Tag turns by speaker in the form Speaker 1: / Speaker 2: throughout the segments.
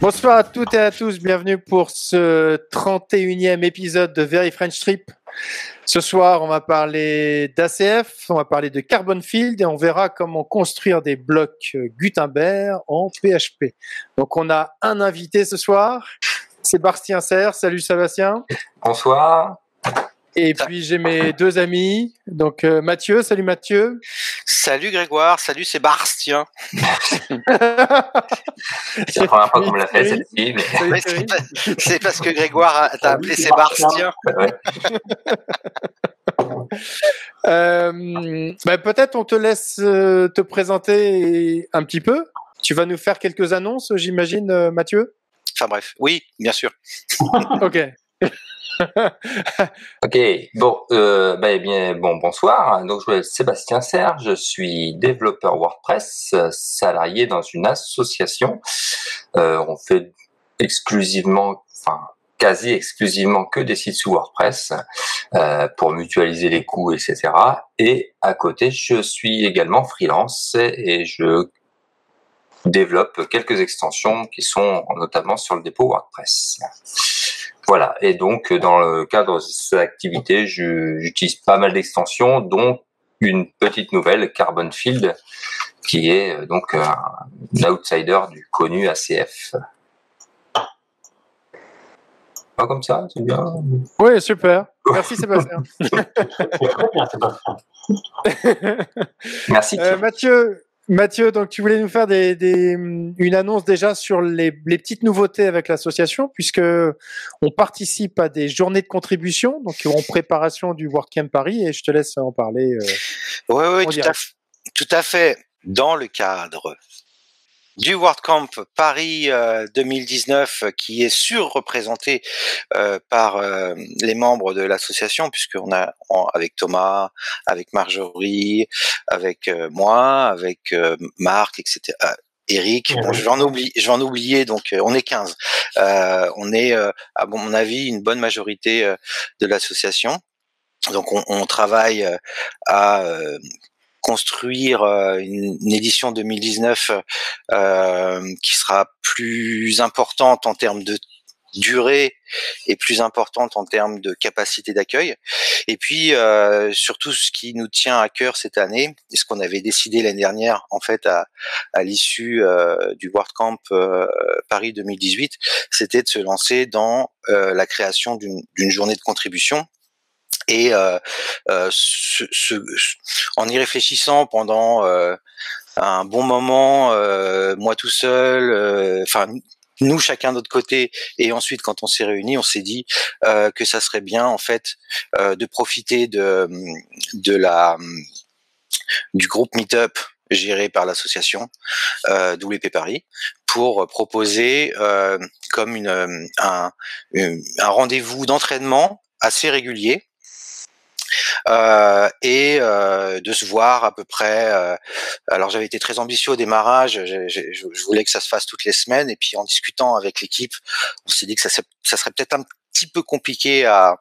Speaker 1: Bonsoir à toutes et à tous, bienvenue pour ce 31e épisode de Very French Trip. Ce soir, on va parler d'ACF, on va parler de Carbon Field et on verra comment construire des blocs Gutenberg en PHP. Donc, on a un invité ce soir, Sébastien Serre. Salut Sébastien.
Speaker 2: Bonsoir.
Speaker 1: Et puis j'ai mes deux amis, donc euh, Mathieu, salut Mathieu.
Speaker 3: Salut Grégoire, salut Sébastien.
Speaker 2: c'est la première fois qu'on me l'a fait celle-ci.
Speaker 3: Mais... C'est parce que Grégoire t'a appelé Sébastien.
Speaker 1: euh, bah, Peut-être on te laisse euh, te présenter un petit peu. Tu vas nous faire quelques annonces, j'imagine, euh, Mathieu?
Speaker 3: Enfin bref, oui, bien sûr.
Speaker 1: ok.
Speaker 2: ok, bon, euh, bah, eh bien, bon, bonsoir. Donc, je suis Sébastien Serre, je suis développeur WordPress, salarié dans une association. Euh, on fait exclusivement, enfin, quasi exclusivement que des sites sous WordPress euh, pour mutualiser les coûts, etc. Et à côté, je suis également freelance et je développe quelques extensions qui sont notamment sur le dépôt WordPress. Voilà, et donc dans le cadre de cette activité, j'utilise pas mal d'extensions, dont une petite nouvelle, Carbon Field, qui est euh, donc un, outsider du connu ACF. Pas comme ça, c'est bien.
Speaker 1: Oui, super. Merci Sébastien.
Speaker 2: Merci.
Speaker 1: Euh, Mathieu, Mathieu, donc tu voulais nous faire des, une annonce déjà sur les, petites nouveautés avec l'association, puisque on participe à des journées de contribution, donc en préparation du WordCamp Paris, et je te laisse en parler.
Speaker 3: oui, oui, tout à, tout à fait. Dans le cadre du WordCamp Paris 2019 euh, qui est surreprésenté euh, par euh, les membres de l'association puisqu'on a avec Thomas, avec Marjorie, avec moi, avec Marc, etc. Eric, bon, je vais en oublier, je vais en oublier, donc on est 15. on est, à mon avis, une bonne majorité de l'association. Donc on, on travaille à construire euh, une, édition 2019 euh, qui sera plus importante en termes de durée et plus importante en termes de capacité d'accueil. Et puis euh, surtout ce qui nous tient à cœur cette année, et ce qu'on avait décidé l'année dernière en fait à, à l'issue euh, du WordCamp euh, Paris 2018, c'était de se lancer dans euh, la création d'une journée de contribution et euh, euh, ce, ce, en y réfléchissant pendant euh, un bon moment, moi tout seul, enfin nous chacun de notre côté et ensuite quand on s'est réunis on s'est dit euh, que ça serait bien en fait euh, de profiter de de la du groupe Meetup géré par l'association euh, WP Paris pour proposer comme une, un, un rendez-vous d'entraînement assez régulier et euh, de se voir à peu près. Euh, alors j'avais été très ambitieux au démarrage, je, je, je, voulais que ça se fasse toutes les semaines, et puis en discutant avec l'équipe, on s'est dit que ça, ça serait peut-être un petit peu compliqué à,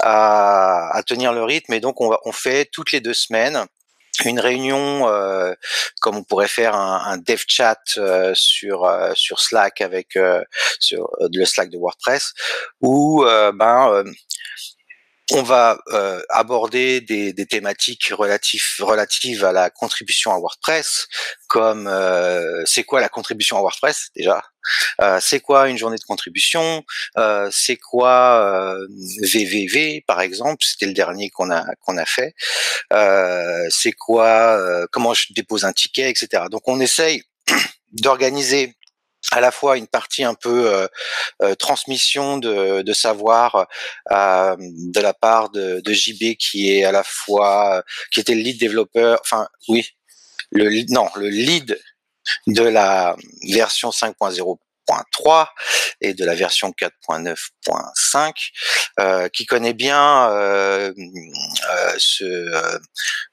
Speaker 3: à, à, tenir le rythme, et donc on, on fait toutes les deux semaines une réunion euh, comme on pourrait faire un, un dev chat euh, sur euh, sur Slack avec sur le Slack de WordPress où ben on va euh, aborder des, des, thématiques relatives, à la contribution à WordPress, comme euh, c'est quoi la contribution à WordPress déjà, euh, c'est quoi une journée de contribution, euh, c'est quoi VVV par exemple, c'était le dernier qu'on a qu'on a fait, c'est quoi, comment je dépose un ticket, etc. Donc on essaye d'organiser à la fois une partie un peu euh, euh, transmission de, de savoir euh, de la part de, de, JB qui est à la fois qui était le lead développeur enfin oui le non le lead de la version 5.0.3 et de la version 4.9.5 euh, qui connaît bien euh, euh, ce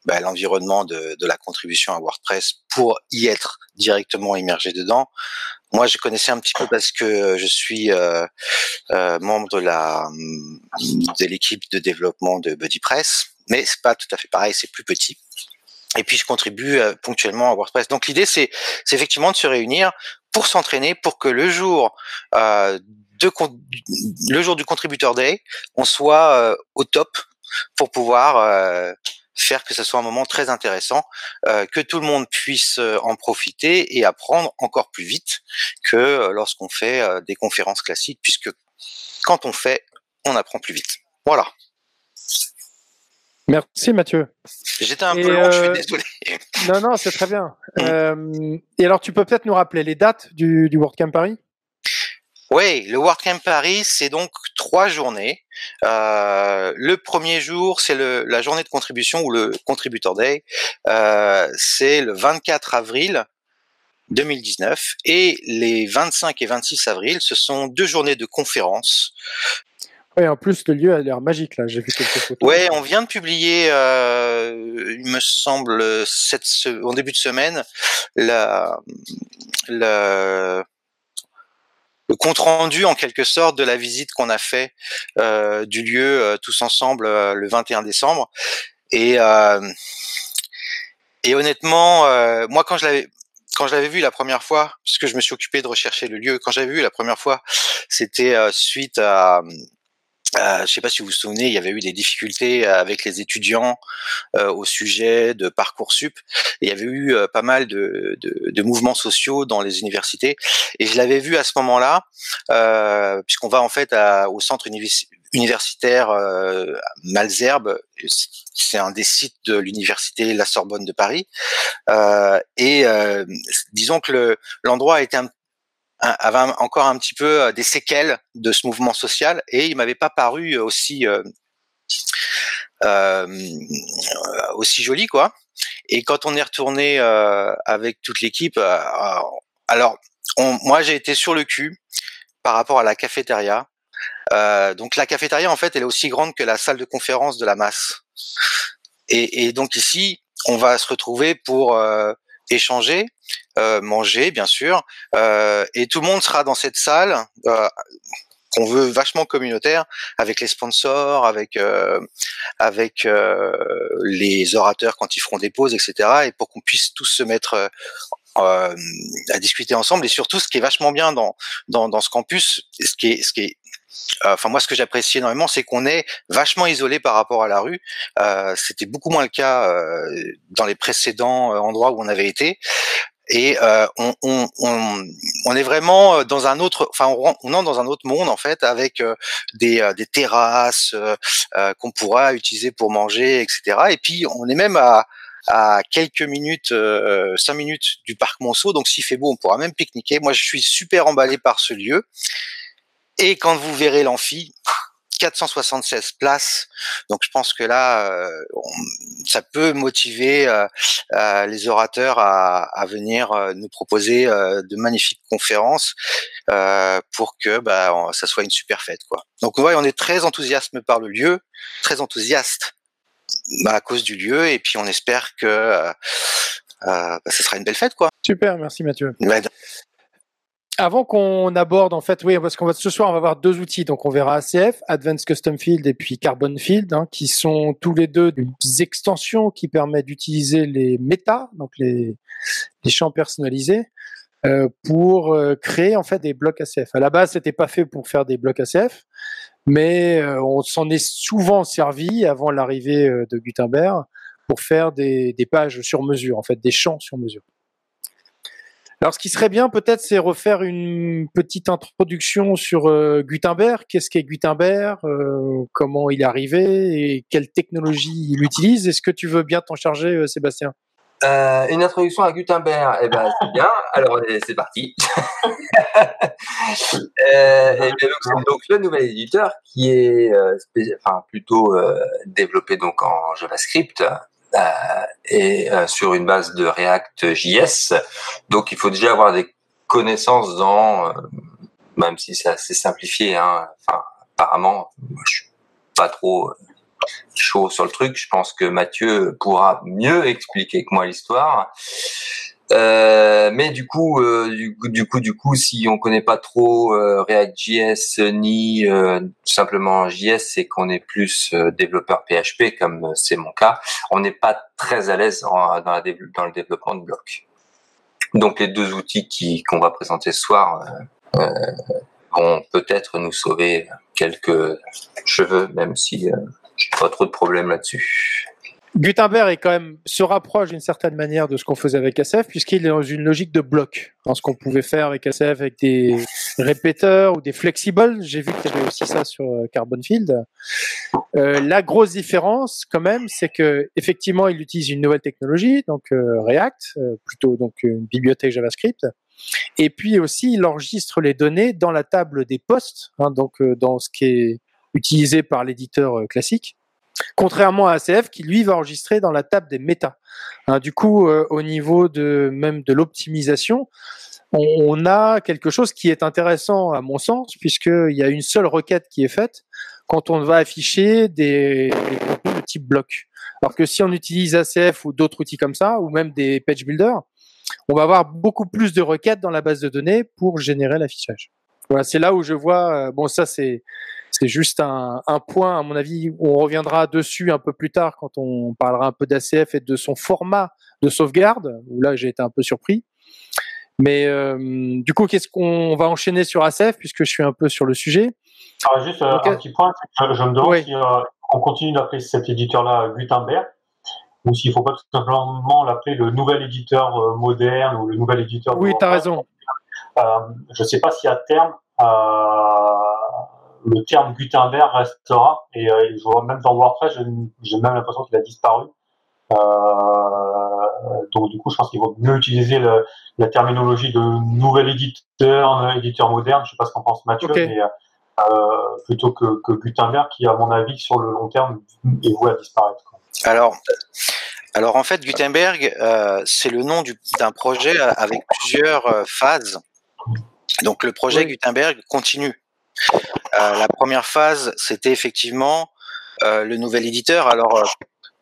Speaker 3: bah, l'environnement de, de, la contribution à WordPress pour y être directement immergé dedans moi, je connaissais un petit peu parce que je suis euh, euh, membre de la de l'équipe de développement de BuddyPress mais c'est pas tout à fait pareil, c'est plus petit. Et puis je contribue euh, ponctuellement à WordPress. Donc l'idée c'est effectivement de se réunir pour s'entraîner, pour que le jour euh, le jour du contributeur day, on soit euh, au top pour pouvoir euh, faire que ce soit un moment très intéressant, que tout le monde puisse en profiter et apprendre encore plus vite que lorsqu'on fait des conférences classiques, puisque quand on fait, on apprend plus vite. Voilà.
Speaker 1: Merci Mathieu.
Speaker 3: J'étais un peu long, je suis désolé.
Speaker 1: Non, non, c'est très bien. Mm. et alors, tu peux peut-être nous rappeler les dates du, du WordCamp Paris?
Speaker 3: Oui, le WordCamp Paris, c'est donc trois journées. Euh, le premier jour, c'est la journée de contribution ou le Contributor Day. Euh, c'est le 24 avril 2019 et les 25 et 26 avril, ce sont deux journées de conférences.
Speaker 1: Oui, en plus le lieu a l'air magique là. J'ai vu quelques photos.
Speaker 3: Ouais, on vient de publier, euh, il me semble, cette, en début de semaine, le compte rendu en quelque sorte de la visite qu'on a fait euh, du lieu euh, tous ensemble euh, le 21 décembre. Et, et honnêtement, moi quand je l'avais quand je l'avais vu la première fois, puisque je me suis occupé de rechercher le lieu, quand j'avais vu la première fois, c'était suite à euh, je ne sais pas si vous vous souvenez, il y avait eu des difficultés avec les étudiants euh, au sujet de parcoursup. il y avait eu euh, pas mal de, de, de, mouvements sociaux dans les universités. Et je l'avais vu à ce moment-là, puisqu'on va en fait à, au centre universitaire Malzerbe. C'est un des sites de l'université La Sorbonne de Paris. et disons que l'endroit a été un avait encore un petit peu euh, des séquelles de ce mouvement social et il m'avait pas paru aussi euh, euh, aussi joli quoi. Et quand on est retourné euh, avec toute l'équipe, euh, alors on, moi j'ai été sur le cul par rapport à la cafétéria. donc la cafétéria en fait elle est aussi grande que la salle de conférence de la masse. Et, et donc ici on va se retrouver pour échanger, euh, manger bien sûr, euh, et tout le monde sera dans cette salle euh, qu'on veut vachement communautaire avec les sponsors, avec avec les orateurs quand ils feront des pauses, etc. Et pour qu'on puisse tous se mettre à discuter ensemble. Et surtout, ce qui est vachement bien dans dans, dans ce campus, ce qui est ce qui est enfin moi ce que j'apprécie énormément c'est qu'on est vachement isolé par rapport à la rue euh, c'était beaucoup moins le cas euh, dans les précédents euh, endroits où on avait été et on, on, on, on, est vraiment dans un autre enfin on, dans un autre monde en fait avec des, des terrasses qu'on pourra utiliser pour manger etc et puis on est même à à quelques minutes, euh, cinq minutes du parc Monceau. Donc s'il fait beau, on pourra même pique-niquer. Moi, je suis super emballé par ce lieu. Et quand vous verrez l'amphi, 476 places. Donc je pense que là, euh, ça peut motiver euh, euh, les orateurs à, à venir nous proposer de magnifiques conférences pour que bah, ça soit une super fête. Quoi. Donc ouais, on est très enthousiaste par le lieu, très enthousiaste bah, à cause du lieu, et puis on espère que bah, ça sera une belle fête. quoi.
Speaker 1: Super, merci Mathieu. Avant qu'on aborde, en fait, oui, parce qu'on va ce soir, on va avoir deux outils. Donc, on verra ACF, Advanced Custom Field et puis Carbon Field, hein, qui sont tous les deux des extensions qui permettent d'utiliser les méta, donc les, les champs personnalisés, euh, pour euh, créer en fait des blocs ACF. À la base, c'était pas fait pour faire des blocs ACF, mais euh, on s'en est souvent servi avant l'arrivée euh, de Gutenberg pour faire des, des pages sur mesure, en fait, des champs sur mesure. Alors, ce qui serait bien, peut-être, c'est refaire une petite introduction sur euh, Gutenberg. Qu'est-ce qu'est Gutenberg euh, Comment il est arrivé Et quelle technologie il utilise? Est-ce que tu veux bien t'en charger, euh, Sébastien?
Speaker 2: Une introduction à Gutenberg, eh ben, c'est bien. Alors, c'est parti. donc, le nouvel éditeur qui est plutôt développé donc en JavaScript et euh, sur une base de React JS. Donc il faut déjà avoir des connaissances dans, euh, même si c'est assez simplifié, hein, enfin, apparemment, je suis pas trop chaud sur le truc. Je pense que Mathieu pourra mieux expliquer que moi l'histoire. Euh, mais du coup, euh, du coup, du coup, si on connaît pas trop euh, React.js ni simplement JS, et qu'on est plus développeur PHP, comme c'est mon cas, on n'est pas très à l'aise dans, dans, le développement de blocs. Donc les deux outils qui qu'on va présenter ce soir vont peut-être nous sauver quelques cheveux, même si euh, j'ai pas trop de problèmes là-dessus.
Speaker 1: Gutenberg est quand même se rapproche d'une certaine manière de ce qu'on faisait avec SF puisqu'il est dans une logique de bloc. Dans ce qu'on pouvait faire avec SF avec des répéteurs ou des flexibles, j'ai vu qu'il y avait aussi ça sur euh, Carbon Field. Euh, la grosse différence quand même, c'est que effectivement, il utilise une nouvelle technologie, donc euh, React, plutôt donc une bibliothèque JavaScript. Et puis aussi, il enregistre les données dans la table des postes, hein, donc dans ce qui est utilisé par l'éditeur classique. Contrairement à ACF qui lui va enregistrer dans la table des méta. Hein, du coup, euh, au niveau de même de l'optimisation, on, a quelque chose qui est intéressant à mon sens puisqu'il y a une seule requête qui est faite quand on va afficher des, des contenus de type bloc. Alors que si on utilise ACF ou d'autres outils comme ça, ou même des page builders, on va avoir beaucoup plus de requêtes dans la base de données pour générer l'affichage. Voilà, c'est là où je vois. Euh, bon, ça c'est c'est juste un, point, à mon avis, où on reviendra dessus un peu plus tard quand on parlera un peu d'ACF et de son format de sauvegarde, où là j'ai été un peu surpris. Mais euh, du coup, qu'est-ce qu'on va enchaîner sur ACF, puisque je suis un peu sur le sujet?
Speaker 4: Ah, Juste euh, un petit point, je, me demande si euh, on continue d'appeler cet éditeur-là Gutenberg, ou s'il ne faut pas tout simplement l'appeler le nouvel éditeur moderne ou le nouvel éditeur.
Speaker 1: Oui, tu as raison.
Speaker 4: je ne sais pas si à terme, le terme Gutenberg restera. Et euh, je vois même dans WordPress, j'ai même l'impression qu'il a disparu. Euh, donc du coup, je pense qu'il vaut mieux utiliser le, la terminologie de nouvel éditeur, éditeur moderne. Je sais pas ce qu'en pense Mathieu, mais euh, plutôt que, que, Gutenberg, qui à mon avis sur le long terme est voué à disparaître.
Speaker 3: Alors. Alors en fait, Gutenberg, euh, c'est le nom d'un projet avec plusieurs euh, phases. Donc le projet Gutenberg continue. Euh, la première phase, c'était effectivement euh, le nouvel éditeur. Alors, euh,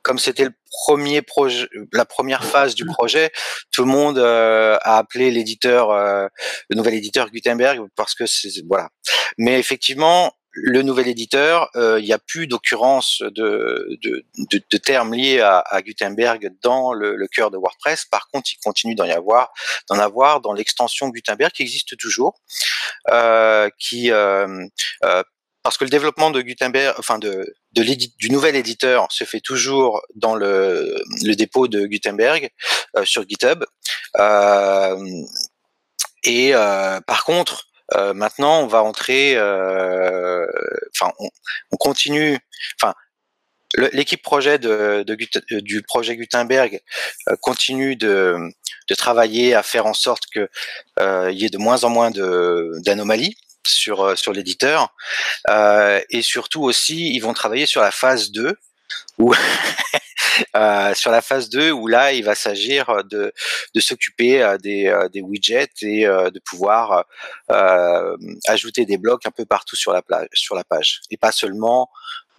Speaker 3: comme c'était le premier projet, la première phase du projet, tout le monde a appelé l'éditeur, le nouvel éditeur Gutenberg parce que c'est voilà. Mais effectivement, le nouvel éditeur, il n'y a plus d'occurrence de, de, de, de, termes liés à, à Gutenberg dans le, le, cœur de WordPress. Par contre, il continue d'en avoir, d'en avoir dans l'extension Gutenberg qui existe toujours, euh, qui euh, euh, parce que le développement de Gutenberg, enfin de, de du nouvel éditeur, se fait toujours dans le, le dépôt de Gutenberg sur GitHub. et par contre, euh, maintenant, on va entrer, euh, enfin, on, on, continue, enfin, l'équipe projet de, de, euh, du projet Gutenberg continue de, de, travailler à faire en sorte que il y ait de moins en moins d'anomalies sur sur l'éditeur. Et surtout aussi ils vont travailler sur la phase 2 où Euh, sur la phase 2 où là il va s'agir de, de s'occuper euh, des, euh, des widgets et de pouvoir ajouter des blocs un peu partout sur la, plage, sur la page et pas seulement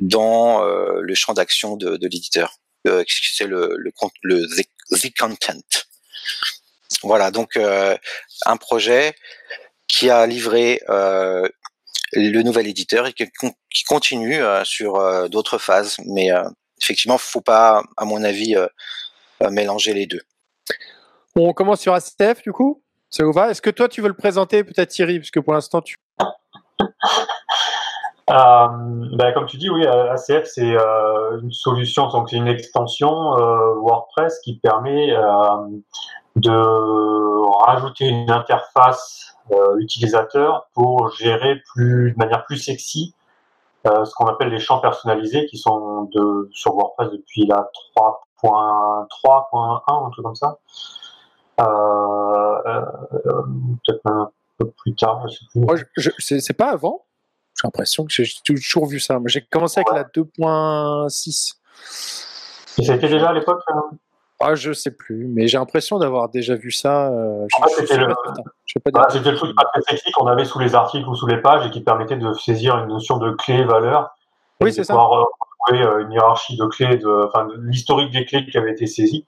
Speaker 3: dans le champ d'action de, de l'éditeur. c'est le, le, le the, content. Voilà, donc un projet qui a livré le nouvel éditeur et qui, continue sur d'autres phases, mais effectivement, faut pas, à mon avis, euh, euh, mélanger les deux.
Speaker 1: On commence sur ACF du coup Ça vous va? Est-ce que toi tu veux le présenter peut-être Thierry? Parce que pour l'instant tu.
Speaker 4: Euh, ben, comme tu dis, oui, ACF c'est une solution, donc c'est une extension WordPress qui permet de rajouter une interface utilisateur pour gérer plus, de manière plus sexy euh, ce qu'on appelle les champs personnalisés qui sont de, sur WordPress depuis la 3.3.1, un truc comme ça. Euh, euh, Peut-être un peu plus tard, je sais
Speaker 1: plus. c'est pas avant J'ai l'impression que j'ai toujours vu ça. J'ai commencé avec la 2.6.
Speaker 4: Et ça a été déjà à l'époque
Speaker 1: ah, je sais plus, mais j'ai l'impression d'avoir déjà vu ça.
Speaker 4: Euh, ah, c'était le, ah, le, truc pas très sexy qu'on avait sous les articles ou sous les pages et qui permettait de saisir une notion de clé valeur.
Speaker 1: Oui, c'est ça.
Speaker 4: Pouvoir retrouver euh, une hiérarchie de clés, de, enfin, l'historique des clés qui avaient été saisies.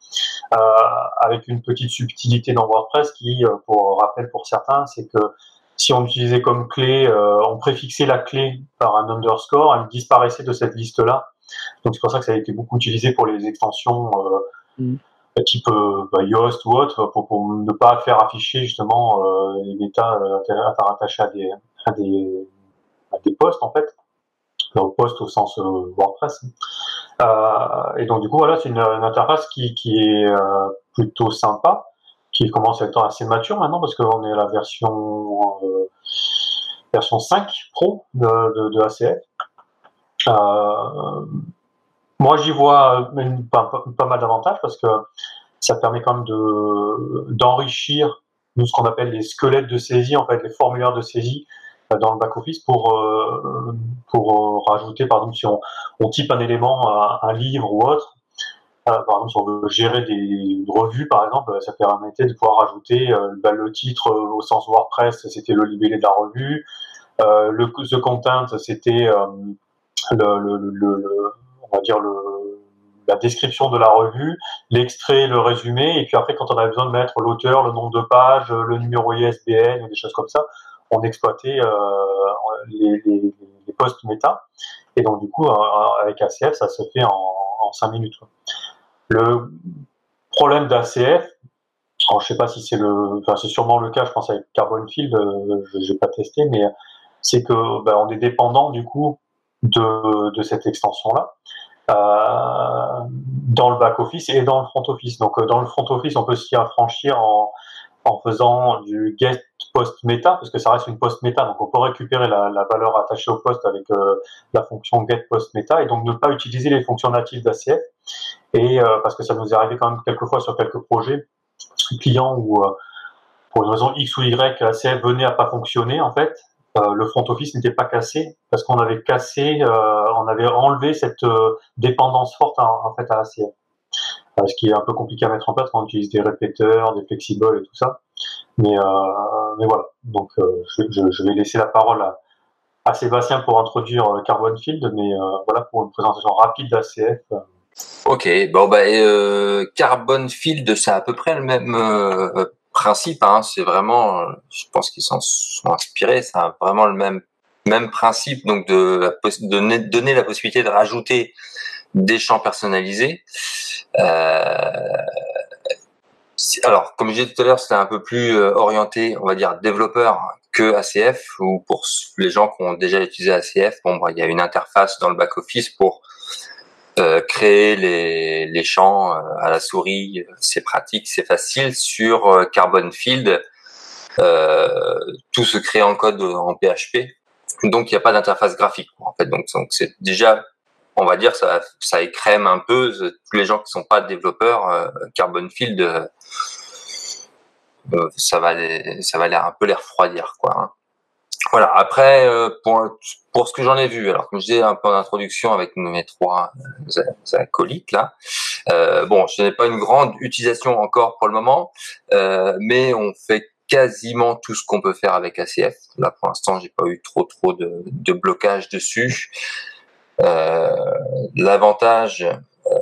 Speaker 4: avec une petite subtilité dans WordPress qui, pour rappel pour certains, c'est que si on utilisait comme clé, on préfixait la clé par un underscore, elle disparaissait de cette liste-là. Donc c'est pour ça que ça a été beaucoup utilisé pour les extensions mm. type bah, Yoast ou autre, pour, ne pas faire afficher justement les méta rattachés à des, à des, à des postes en fait poste au sens euh, WordPress. Euh, et donc du coup voilà, c'est une, interface qui, qui est euh, plutôt sympa, qui commence à être assez mature maintenant parce qu'on est à la version version 5 Pro de, de, ACF. Moi j'y vois pas, pas, mal d'avantages parce que ça permet quand même de d'enrichir ce qu'on appelle les squelettes de saisie, en fait les formulaires de saisie dans le back-office pour, euh, pour euh, rajouter, par exemple, si on, on type un élément, un, livre ou autre, euh, par exemple, si on veut gérer des revues, par exemple, ça permettait de pouvoir rajouter bah, le titre au sens WordPress, c'était le libellé de la revue, le content, c'était le, le, le, on va dire la description de la revue, l'extrait, le résumé, et puis après, quand on a besoin de mettre l'auteur, le nombre de pages, le numéro ISBN, des choses comme ça, on exploitait euh, les, les, les, méta. Et donc, du coup, euh, avec ACF, ça se fait en, en 5 minutes. Le problème d'ACF, je ne sais pas si c'est le, enfin, c'est sûrement le cas, je pense avec Carbon Field, euh, je n'ai pas testé, mais c'est que ben, on est dépendant du coup de, de cette extension-là. Euh, dans le back office et dans le front office. Donc dans le front office, on peut s'y affranchir en, en faisant du get post meta parce que ça reste une post meta donc on peut récupérer la, la valeur attachée au poste avec euh, la fonction get post meta et donc ne pas utiliser les fonctions natives d'ACF et euh, parce que ça nous est arrivé quand même quelques fois sur quelques projets clients où euh, pour une raison X ou Y ACF venait à pas fonctionner en fait le front office n'était pas cassé parce qu'on avait cassé on avait enlevé cette dépendance forte en, fait à ACF euh, ce qui est un peu compliqué à mettre en place quand on utilise des répéteurs, des flexibles et tout ça. Mais, euh, voilà, donc euh, je, vais laisser la parole à, Sébastien pour introduire Carbon Field, mais voilà pour une présentation rapide d'ACF.
Speaker 2: Ok, bon bah euh, Carbon Field, c'est à peu près le même euh, principe. Hein, c'est vraiment, je pense qu'ils s'en sont inspirés. C'est vraiment le même même principe, donc de, de donner la possibilité de rajouter des champs personnalisés. Euh, alors, comme je disais tout à l'heure, c'était un peu plus euh, orienté, on va dire, développeur que ACF, ou pour les gens qui ont déjà utilisé ACF, bon, bah, il y a une interface dans le back-office pour euh, créer les, les champs à la souris. C'est pratique, c'est facile. Sur Carbon Field, tout se crée en code en PHP. Donc, il n'y a pas d'interface graphique. En fait, donc, c'est déjà on va dire ça ça écrème un peu tous les gens qui sont pas développeurs euh, Carbon Field euh, euh, ça va ça va un peu les refroidir quoi hein. Voilà après pour pour ce que j'en ai vu alors comme je disais un peu en introduction avec mes trois acolytes là bon je n'ai pas une grande utilisation encore pour le moment mais on fait quasiment tout ce qu'on peut faire avec ACF là pour l'instant j'ai pas eu trop trop de, de blocage dessus. Euh, l'avantage euh,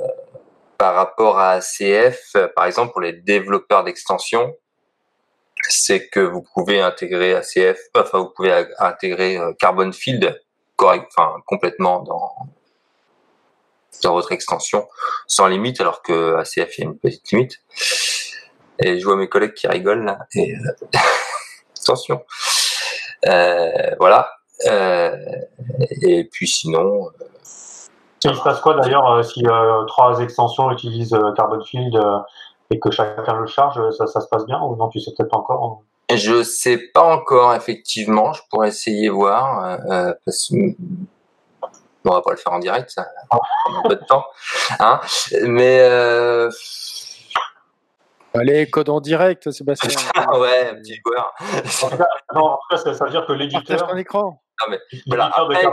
Speaker 2: par rapport à ACF, par exemple pour les développeurs d'extension, c'est que vous pouvez intégrer ACF, enfin vous pouvez intégrer euh, Carbon Field correct, enfin complètement dans dans votre extension sans limite, alors que ACF il y a une petite limite. Et je vois mes collègues qui rigolent là. Et attention. Euh, voilà. Euh, et puis sinon.
Speaker 4: Euh, il se passe quoi d'ailleurs euh, si trois extensions utilisent Carbon Field et que chacun le charge, ça, ça se passe bien ou non Tu sais peut-être pas encore
Speaker 2: Je sais pas encore effectivement. Je pourrais essayer voir. Euh, parce... On va pas le faire en direct, ça prend un peu de temps. Hein Mais euh,
Speaker 1: Allez, code en direct, Sébastien.
Speaker 2: Ah ouais, un petit joueur.
Speaker 4: non, en tout cas, ça, veut dire que l'éditeur.
Speaker 1: un écran.
Speaker 2: Non, mais,
Speaker 4: voilà, après,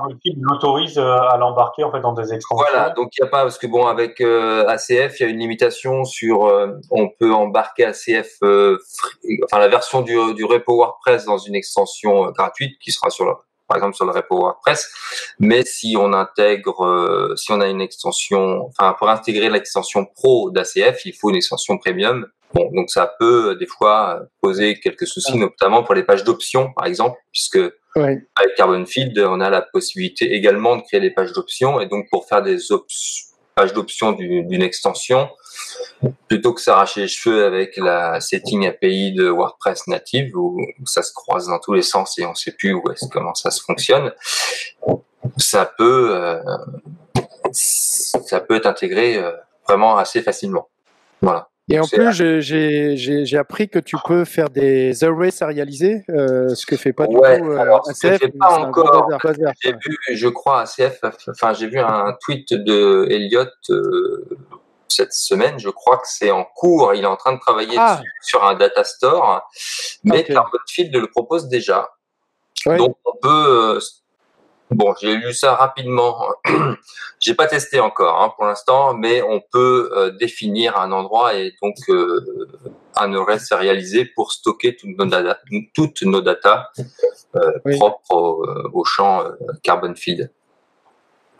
Speaker 4: l'autorise euh, à l'embarquer en fait dans des extensions.
Speaker 2: Voilà, donc il n'y a pas parce que bon avec euh, ACF, il y a une limitation sur euh, on peut embarquer ACF enfin la version du, du repo WordPress dans une extension gratuite qui sera sur par exemple sur le repo WordPress. Mais si on intègre, si on a une extension, enfin pour intégrer l'extension pro d'ACF, il faut une extension premium. Bon, donc ça peut des fois poser quelques soucis, notamment pour les pages d'options, par exemple, puisque avec Carbon Field, on a la possibilité également de créer des pages d'options, et donc pour faire des pages d'options d'une extension, plutôt que s'arracher les cheveux avec la setting API de WordPress native où ça se croise dans tous les sens et on ne sait plus où est comment ça se fonctionne, ça peut euh, ça peut être intégré euh, vraiment assez facilement. Voilà.
Speaker 1: Et en plus, j'ai appris que tu peux faire des arrays serialisés, euh, ce que fait pas du
Speaker 2: ouais,
Speaker 1: tout
Speaker 2: euh, alors, ACF. pas encore. J'ai vu, je crois, ACF. Enfin, j'ai vu un tweet de Elliot euh, cette semaine. Je crois que c'est en cours. Il est en train de travailler ah. sur un data store, mais okay. Carbonfield le propose déjà. Donc, on peut Bon, j'ai lu ça rapidement. j'ai pas testé encore hein, pour l'instant, mais on peut euh, définir un endroit et donc euh, un array sérialisé pour stocker toutes nos data, toutes nos data euh, propres au, au champ Carbon Field.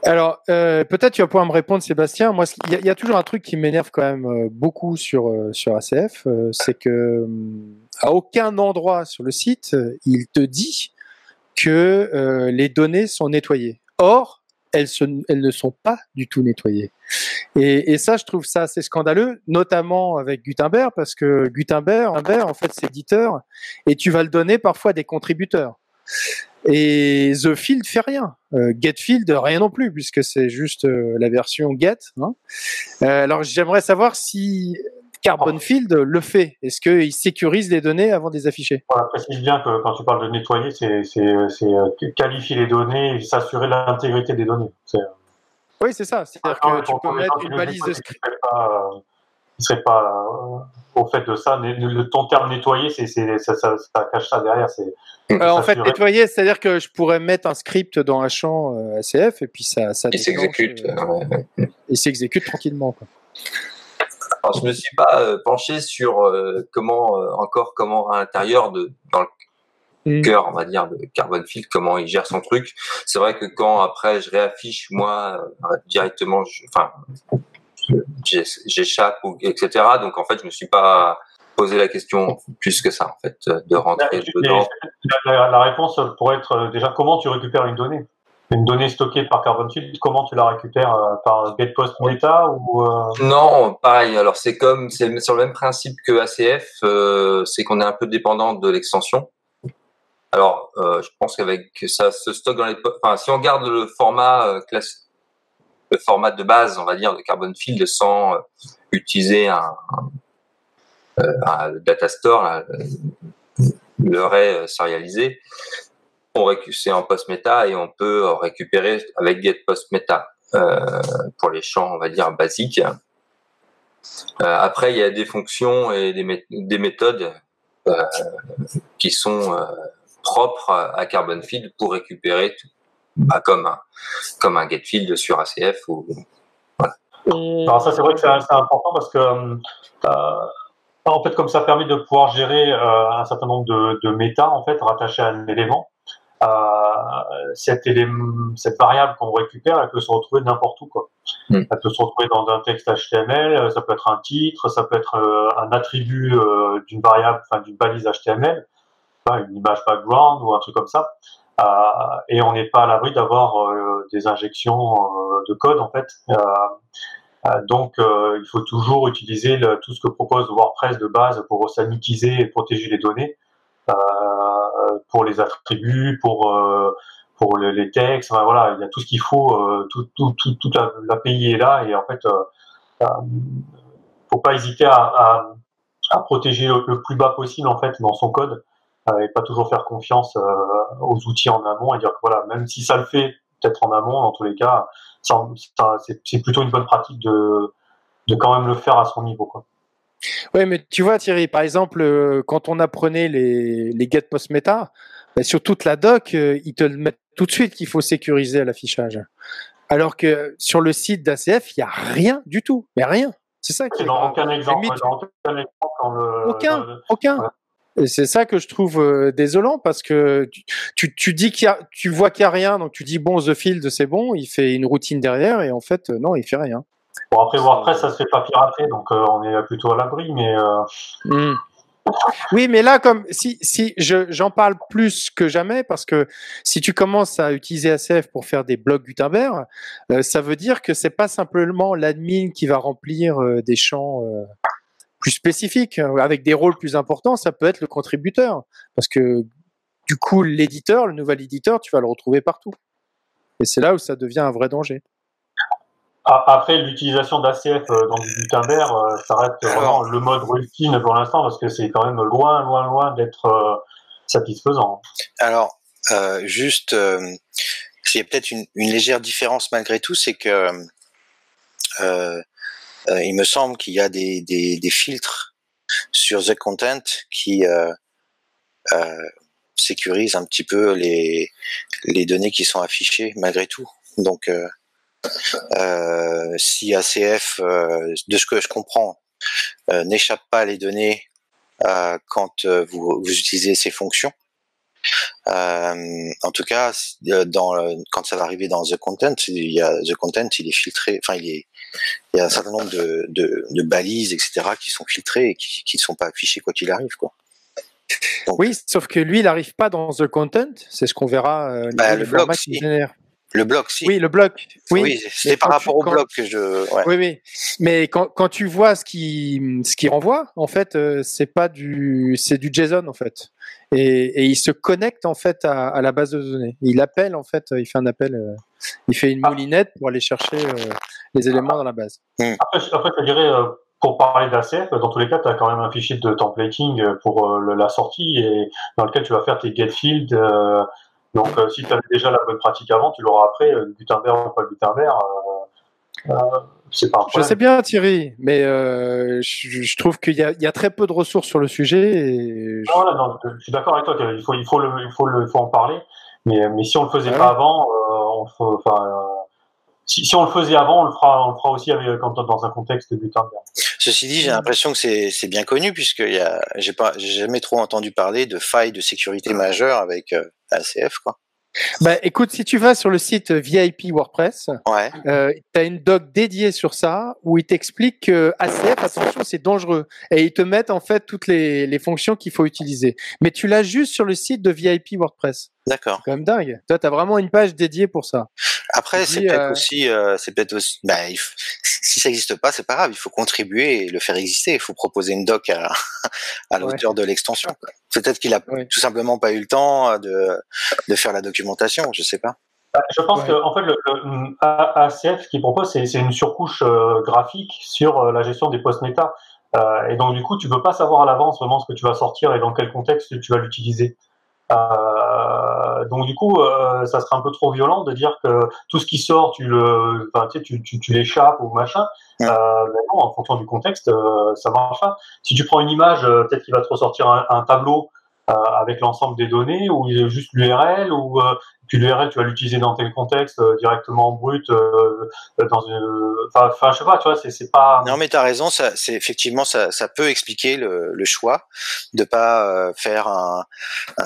Speaker 1: Alors, peut-être tu vas pouvoir me répondre, Sébastien. Moi, il y, y, a toujours un truc qui m'énerve quand même beaucoup sur sur ACF, c'est que à aucun endroit sur le site, il te dit que euh, les données sont nettoyées. Or, elles, ne sont pas du tout nettoyées. Et, et, ça, je trouve ça assez scandaleux, notamment avec Gutenberg, parce que Gutenberg, en fait, c'est éditeur, et tu vas le donner parfois à des contributeurs. Et The Field fait rien. Euh, Getfield, rien non plus, puisque c'est juste euh, la version Get. Hein. Euh, alors j'aimerais savoir si Carbon Field le fait Est-ce qu'il sécurise les données avant de les afficher?
Speaker 4: Voilà, précise bien que quand tu parles de nettoyer, c'est euh, qualifier les données et s'assurer l'intégrité des données.
Speaker 1: Euh, oui, c'est ça. C'est-à-dire que tu peux mettre une balise de script.
Speaker 4: Euh, il ne serait pas au fait de ça. Le, ton terme nettoyer, c'est, ça, ça, ça, cache ça derrière.
Speaker 1: en fait, nettoyer, c'est-à-dire que je pourrais mettre un script dans un champ ACF et puis ça, ça
Speaker 2: il s'exécute.
Speaker 1: il s'exécute tranquillement. Quoi.
Speaker 2: Alors, je me suis pas euh, penché sur euh, comment euh, encore comment à l'intérieur de dans le mm. cœur, on va dire, de Carbon Field, comment il gère son truc. C'est vrai que quand après je réaffiche moi directement, enfin j'échappe ou etc. Donc en fait, je me suis pas posé la question plus que ça en fait de rentrer dedans.
Speaker 4: La, la réponse pourrait être déjà comment tu récupères une donnée? Une donnée stockée par Carbon Field, comment tu la récupères euh, par GetPost Meta ou euh...
Speaker 2: Non, pareil. Alors c'est comme c'est sur le même principe que ACF, euh, c'est qu'on est un peu dépendant de l'extension. Alors euh, je pense qu'avec ça se stocke dans les, enfin si on garde le format euh, classe, le format de base, on va dire de Carbon Field sans utiliser un, un, data store, le ray serialisé, c'est en post-meta et on peut récupérer avec get post-meta euh, pour les champs, on va dire, basiques. Euh, après, il y a des fonctions et des, des méthodes euh, qui sont euh, propres à Carbon Field pour récupérer tout, bah, comme, un, comme un get field sur ACF. Ou,
Speaker 4: voilà. Alors ça, c'est vrai que c'est important parce que euh, en fait, comme ça permet de pouvoir gérer euh, un certain nombre de, de méta en fait rattachés à un élément, euh, cette, cette variable qu'on récupère, elle peut se retrouver n'importe où. Quoi. Mm. Elle peut se retrouver dans un texte HTML, euh, ça peut être un titre, ça peut être euh, un attribut d'une variable, enfin d'une balise HTML, une image background ou un truc comme ça. Euh, et on n'est pas à l'abri d'avoir euh, des injections euh, de code en fait. donc il faut toujours utiliser tout ce que propose WordPress de base pour sanitiser et protéger les données. Pour les attributs, pour euh, pour les, textes, voilà, il y a tout ce qu'il faut, euh, tout, tout, tout, toute l'API est là et en fait, euh, faut pas hésiter à, à, protéger le, plus bas possible en fait dans son code et pas toujours faire confiance aux outils en amont et dire que voilà, même si ça le fait peut-être en amont, dans tous les cas, c'est plutôt une bonne pratique de, de quand même le faire à son niveau. Quoi.
Speaker 1: Oui, mais tu vois, Thierry, par exemple, euh, quand on apprenait les, les get post meta, bah, sur toute la doc, euh, ils te le mettent tout de suite qu'il faut sécuriser l'affichage. Alors que sur le site d'ACF, il n'y a rien du tout. Mais rien. C'est ça qui
Speaker 4: est. Dans aucun exemple. aucun
Speaker 1: Aucun. aucun. Et c'est ça que je trouve euh, désolant parce que tu, tu, dis qu'il y a, tu vois qu'il y a rien, donc tu dis bon, The Field c'est bon, il fait une routine derrière et en fait non, il fait rien.
Speaker 4: Bon après WordPress ça se fait pas pirater donc on est plutôt à l'abri mais. Hmm.
Speaker 1: Oui, mais là, comme si, si j'en parle plus que jamais, parce que si tu commences à utiliser ACF pour faire des blogs Gutenberg, euh, ça veut dire que c'est pas simplement l'admin qui va remplir euh, des champs euh, plus spécifiques, avec des rôles plus importants, ça peut être le contributeur. Parce que du coup, l'éditeur, le nouvel éditeur, tu vas le retrouver partout. Et c'est là où ça devient un vrai danger.
Speaker 4: Après, l'utilisation d'ACF euh, dans du Gutenberg, euh, ça reste vraiment le mode routine pour l'instant parce que c'est quand même loin, loin, loin d'être euh, satisfaisant.
Speaker 3: Alors, juste, il y a peut-être une, légère différence malgré tout, c'est que il me semble qu'il y a des, des, filtres sur The Content qui sécurisent un petit peu les, les données qui sont affichées malgré tout. Donc, euh, si ACF, euh, de ce que je comprends, euh, n'échappe pas les données quand vous, utilisez ces fonctions, en tout cas, dans, quand ça va arriver dans the content, il y a the content, il est filtré, enfin il est, il y a un certain nombre de, de, balises, etc., qui sont filtrées et qui ne sont pas affichées quoi qu'il arrive, quoi.
Speaker 1: oui, sauf que lui, il n'arrive pas dans the content, c'est ce qu'on verra.
Speaker 3: Bah, le blog, le bloc, si.
Speaker 1: Oui, le bloc.
Speaker 3: Oui, c'est par rapport au bloc que je.
Speaker 1: Oui, oui. Mais quand, quand, tu vois ce qui ce qui renvoie, en fait, euh, c'est pas du c'est du JSON en fait. Et, et, il se connecte en fait à, à, la base de données. Il appelle en fait, il fait un appel, euh, il fait une ah. moulinette pour aller chercher euh, les éléments dans la base.
Speaker 4: Hmm. Après, après, je dirais pour parler d'ACF, dans tous les cas, tu as quand même un fichier de templating pour la sortie et dans lequel tu vas faire tes get fields donc, euh, si tu avais déjà la bonne pratique avant, tu l'auras après, euh, Gutenberg ou pas Gutenberg. Euh, c'est pas un
Speaker 1: Je sais bien, Thierry, mais je, trouve qu'il y, y, a très peu de ressources sur le sujet. Et
Speaker 4: je... Non, non, je suis d'accord avec toi. Il faut, il faut, le, il faut, le, faut en parler. Mais, mais si on le faisait ah pas avant, on, enfin, si, si, on le faisait avant, on le fera, on le fera aussi avec, quand, dans un contexte Gutenberg.
Speaker 3: Ceci dit, j'ai l'impression que c'est bien connu puisque j'ai pas, j'ai jamais trop entendu parler de failles de sécurité majeures avec ACF, quoi.
Speaker 1: Bah, écoute, si tu vas sur le site VIP WordPress, ouais. euh, tu as une doc dédiée sur ça où ils t'expliquent que ACF, attention, c'est dangereux. Et ils te mettent en fait toutes les, les fonctions qu'il faut utiliser. Mais tu l'as juste sur le site de VIP WordPress.
Speaker 3: D'accord.
Speaker 1: C'est quand même dingue. Toi, tu as vraiment une page dédiée pour ça.
Speaker 3: Après, c'est peut-être euh, aussi, euh, c'est peut-être aussi, bah, si ça n'existe pas, c'est pas grave. Il faut contribuer et le faire exister. Il faut proposer une doc à, à l'auteur de l'extension. Peut-être qu'il a tout simplement pas eu le temps de, de faire la documentation. Je sais pas.
Speaker 4: Bah, je pense que en fait, le, le ACF, ce qu'il propose, c'est une surcouche euh, graphique sur la gestion des post méta. et donc, du coup, tu peux pas savoir à l'avance vraiment ce que tu vas sortir et dans quel contexte tu vas l'utiliser. Euh, donc du coup, euh, ça serait un peu trop violent de dire que tout ce qui sort, tu le, enfin, tu, sais, tu, tu, l'échappes ou machin. Euh, mais non, en fonction du contexte, euh, ça marche pas. Si tu prends une image, euh, peut-être qu'il va te ressortir un, un tableau avec l'ensemble des données ou juste l'URL ou euh, puis l'URL tu vas l'utiliser dans tel contexte euh, directement brut dans une enfin je sais pas tu vois c'est c'est pas
Speaker 3: non mais tu as raison c'est effectivement ça, ça peut expliquer le, choix de pas faire un,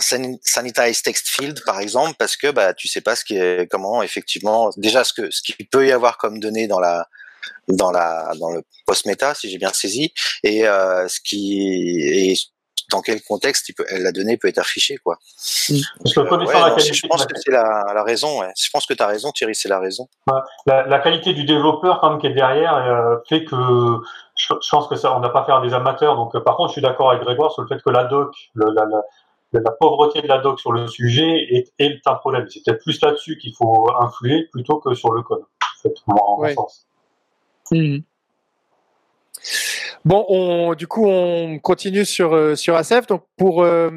Speaker 3: sanitized text field par exemple parce que bah tu sais pas ce qui est comment effectivement déjà ce que ce qu'il peut y avoir comme données dans la dans la dans le post méta si j'ai bien saisi et euh, ce qui dans quel contexte il peut, la donnée peut être affichée quoi.
Speaker 4: Mm. je
Speaker 3: pense que c'est la, la, raison. Ouais. Je pense que tu as raison Thierry, c'est la raison.
Speaker 4: La, la, qualité du développeur quand même qui est derrière euh, fait que je, pense que ça on n'a pas faire des amateurs. Donc euh, par contre je suis d'accord avec Grégoire sur le fait que la doc, le, la, la, pauvreté de la doc sur le sujet est, est un problème. C'est peut-être plus là-dessus qu'il faut influer plutôt que sur le code. En fait, en mon sens.
Speaker 1: Bon, on, du coup, on continue sur euh, sur ASF. Donc pour, euh,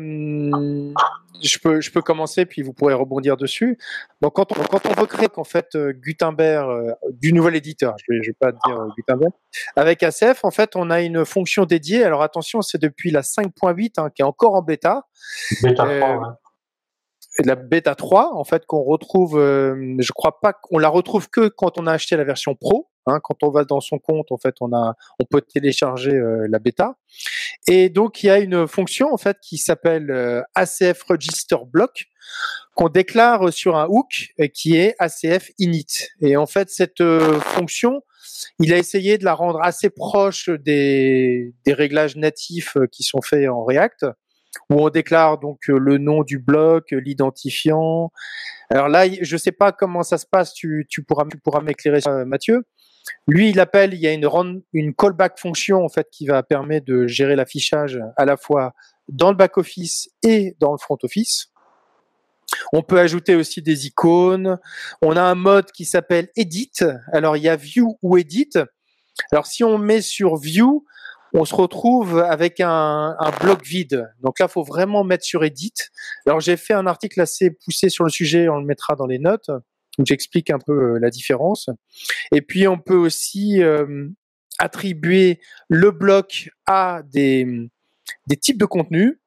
Speaker 1: je peux je peux commencer puis vous pourrez rebondir dessus. Donc quand on quand on veut créer en fait euh, Gutenberg du nouvel éditeur, je vais je vais pas dire Gutenberg, avec ASF en fait on a une fonction dédiée. Alors attention, c'est depuis la 5.8 hein, qui est encore en bêta.
Speaker 4: Bêta 3,
Speaker 1: la bêta 3 en fait qu'on retrouve euh, je crois pas qu'on la retrouve que quand on a acheté la version pro hein. quand on va dans son compte en fait on a on peut télécharger euh, la bêta. Et donc il y a une fonction en fait qui s'appelle euh, ACF Register Block qu'on déclare sur un hook qui est ACF init. Et en fait cette fonction il a essayé de la rendre assez proche des, des réglages natifs qui sont faits en React où on déclare donc euh, le nom du bloc, euh, l'identifiant. Alors là, je ne sais pas comment ça se passe, tu, pourras, tu pourras m'éclairer, Mathieu. Lui, il appelle, il y a une, une callback fonction en fait qui va permettre de gérer l'affichage à la fois dans le back office et dans le front office. On peut ajouter aussi des icônes. On a un mode qui s'appelle Edit. Alors il y a View ou Edit. Alors si on met sur View, on se retrouve avec un, bloc vide. Donc là, il faut vraiment mettre sur Edit. Alors j'ai fait un article assez poussé sur le sujet, on le mettra dans les notes, où j'explique un peu euh, la différence. Et puis on peut aussi euh, attribuer le bloc à des, des types de contenus.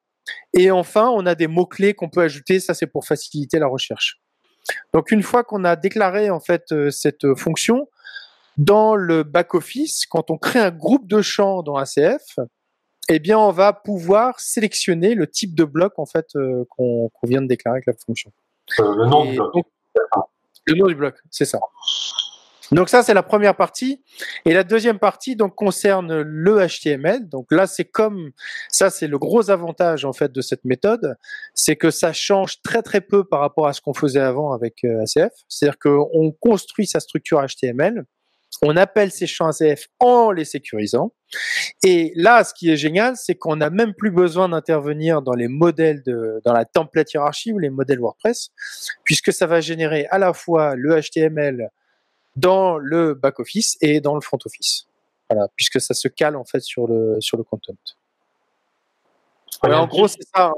Speaker 1: Et enfin, on a des mots-clés qu'on peut ajouter, ça c'est pour faciliter la recherche. Donc une fois qu'on a déclaré en fait euh, cette fonction, dans le back-office, quand on crée un groupe de champs dans ACF, eh bien, on va pouvoir sélectionner le type de bloc en fait euh, qu'on vient de déclarer avec la fonction.
Speaker 4: Euh, le nom du bloc.
Speaker 1: le nom du bloc, c'est ça. Donc ça, c'est la première partie. Et la deuxième partie donc concerne le HTML. Donc là, c'est comme ça, c'est le gros avantage en fait de cette méthode, c'est que ça change très très peu par rapport à ce qu'on faisait avant avec euh, ACF. C'est-à-dire qu'on construit sa structure HTML on appelle ces champs ACF en les sécurisant. Et là, ce qui est génial, c'est qu'on n'a même plus besoin d'intervenir dans les modèles de, dans la template hiérarchie ou les modèles WordPress, puisque ça va générer à la fois le HTML dans le back-office et dans le front-office. Voilà, puisque ça se cale en fait sur le, sur le content.
Speaker 4: en gros, c'est ça.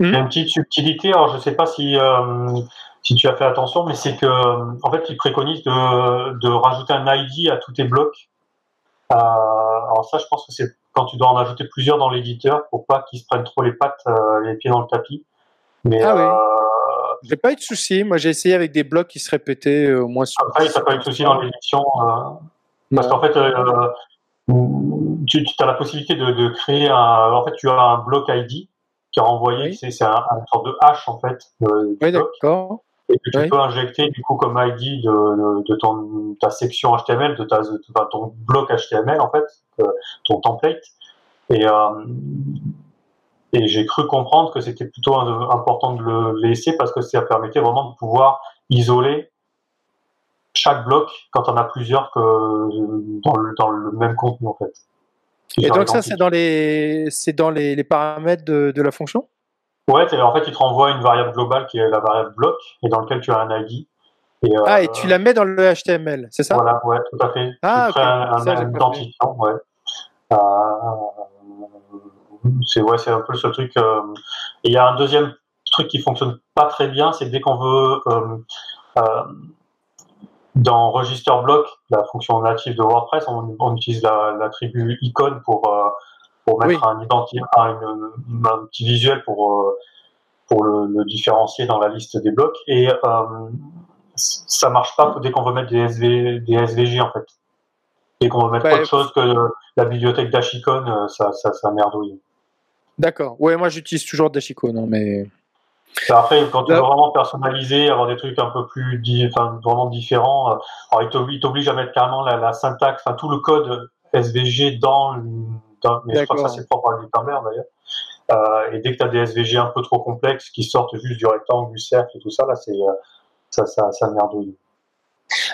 Speaker 4: Il y a une petite subtilité, alors je ne sais pas si, euh, si tu as fait attention, mais c'est que en fait, ils préconisent de, de rajouter un ID à tous tes blocs. Euh, alors ça, je pense que c'est quand tu dois en ajouter plusieurs dans l'éditeur pour pas qu'ils se prennent trop les pattes, euh, les pieds dans le tapis.
Speaker 1: Mais ah oui. Euh, j'ai pas eu de souci. Moi, j'ai essayé avec des blocs qui se répétaient euh, au moins. Sur...
Speaker 4: Après, ça n'a pas eu de souci dans l'édition. parce qu'en fait, tu, tu as la possibilité de, de, créer un. En fait, tu as un bloc ID qui est renvoyé. C'est un, une sorte de hash en fait.
Speaker 1: oui, d'accord
Speaker 4: et que tu peux injecter du coup comme ID de, de, ton, ta section HTML, de, ta, de ton bloc HTML en fait, euh, ton template. Et, euh, et j'ai cru comprendre que c'était plutôt important de le laisser parce que ça permettait vraiment de pouvoir isoler chaque bloc quand on a plusieurs que dans le, dans le même contenu en fait.
Speaker 1: Et donc ça c'est dans les c'est dans les, les paramètres de, de la fonction?
Speaker 4: Ouais, en fait, il te renvoie une variable globale qui est la variable bloc et dans lequel tu as un ID.
Speaker 1: Et, euh, ah, et tu la mets dans le HTML, c'est ça?
Speaker 4: Voilà, ouais, tout à fait. Ah, tu un, un, identifiant, ouais. Euh, c'est ouais, c'est un peu ce truc. Euh, et il y a un deuxième truc qui fonctionne pas très bien, c'est dès qu'on veut dans Register Block, la fonction native de WordPress, on, on utilise l'attribut la, icône pour pour mettre un, un, petit visuel pour, euh, pour le, différencier dans la liste des blocs. Et euh, ça marche pas dès qu'on veut mettre des, SV, des SVG en fait. Dès qu'on veut mettre autre chose que la bibliothèque d'Ashicon, euh, ça, ça, ça merdouille.
Speaker 1: D'accord. Ouais, moi j'utilise toujours Dashicon, non, mais.
Speaker 4: Après, quand tu veux vraiment personnaliser, avoir des trucs un peu plus enfin, vraiment différents, alors il t'oblige à mettre carrément la, la syntaxe, enfin tout le code SVG dans mais je crois que ça c'est propre à Gutenberg d'ailleurs. Euh, et dès que tu as des SVG un peu trop complexes qui sortent juste du rectangle, du cercle et tout ça, là, c'est euh, ça, ça, ça merdouille.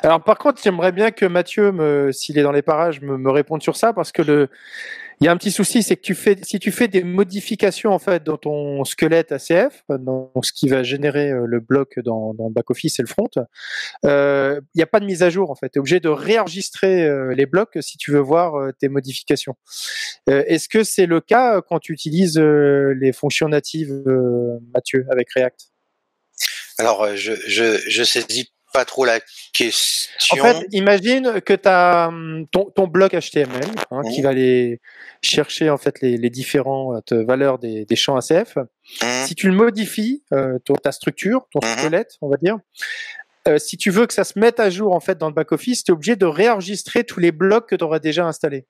Speaker 1: Alors par contre, j'aimerais bien que Mathieu, s'il est dans les parages, me, me réponde sur ça parce que le, il y a un petit souci, c'est que si tu fais des modifications en fait dans ton squelette ACF, dans ce qui va générer euh, le bloc dans, le back office et le front, euh, il n'y a pas de mise à jour en fait. Tu es obligé de réenregistrer euh, les blocs si tu veux voir euh, tes modifications. Est-ce que c'est le cas quand tu utilises les fonctions natives, Mathieu, avec React?
Speaker 3: Alors, je, je, je saisis pas trop la question.
Speaker 1: En fait, imagine que tu as hum, ton, ton, bloc HTML hein, qui va aller chercher en fait les, les différentes valeurs des, des champs ACF. Mmh. Si tu le modifies, euh, ta structure, ton
Speaker 3: Mhm.
Speaker 1: squelette, on va dire, euh, si tu veux que ça se mette à jour en fait dans le back-office, tu es obligé de réenregistrer tous les blocs que tu auras déjà installés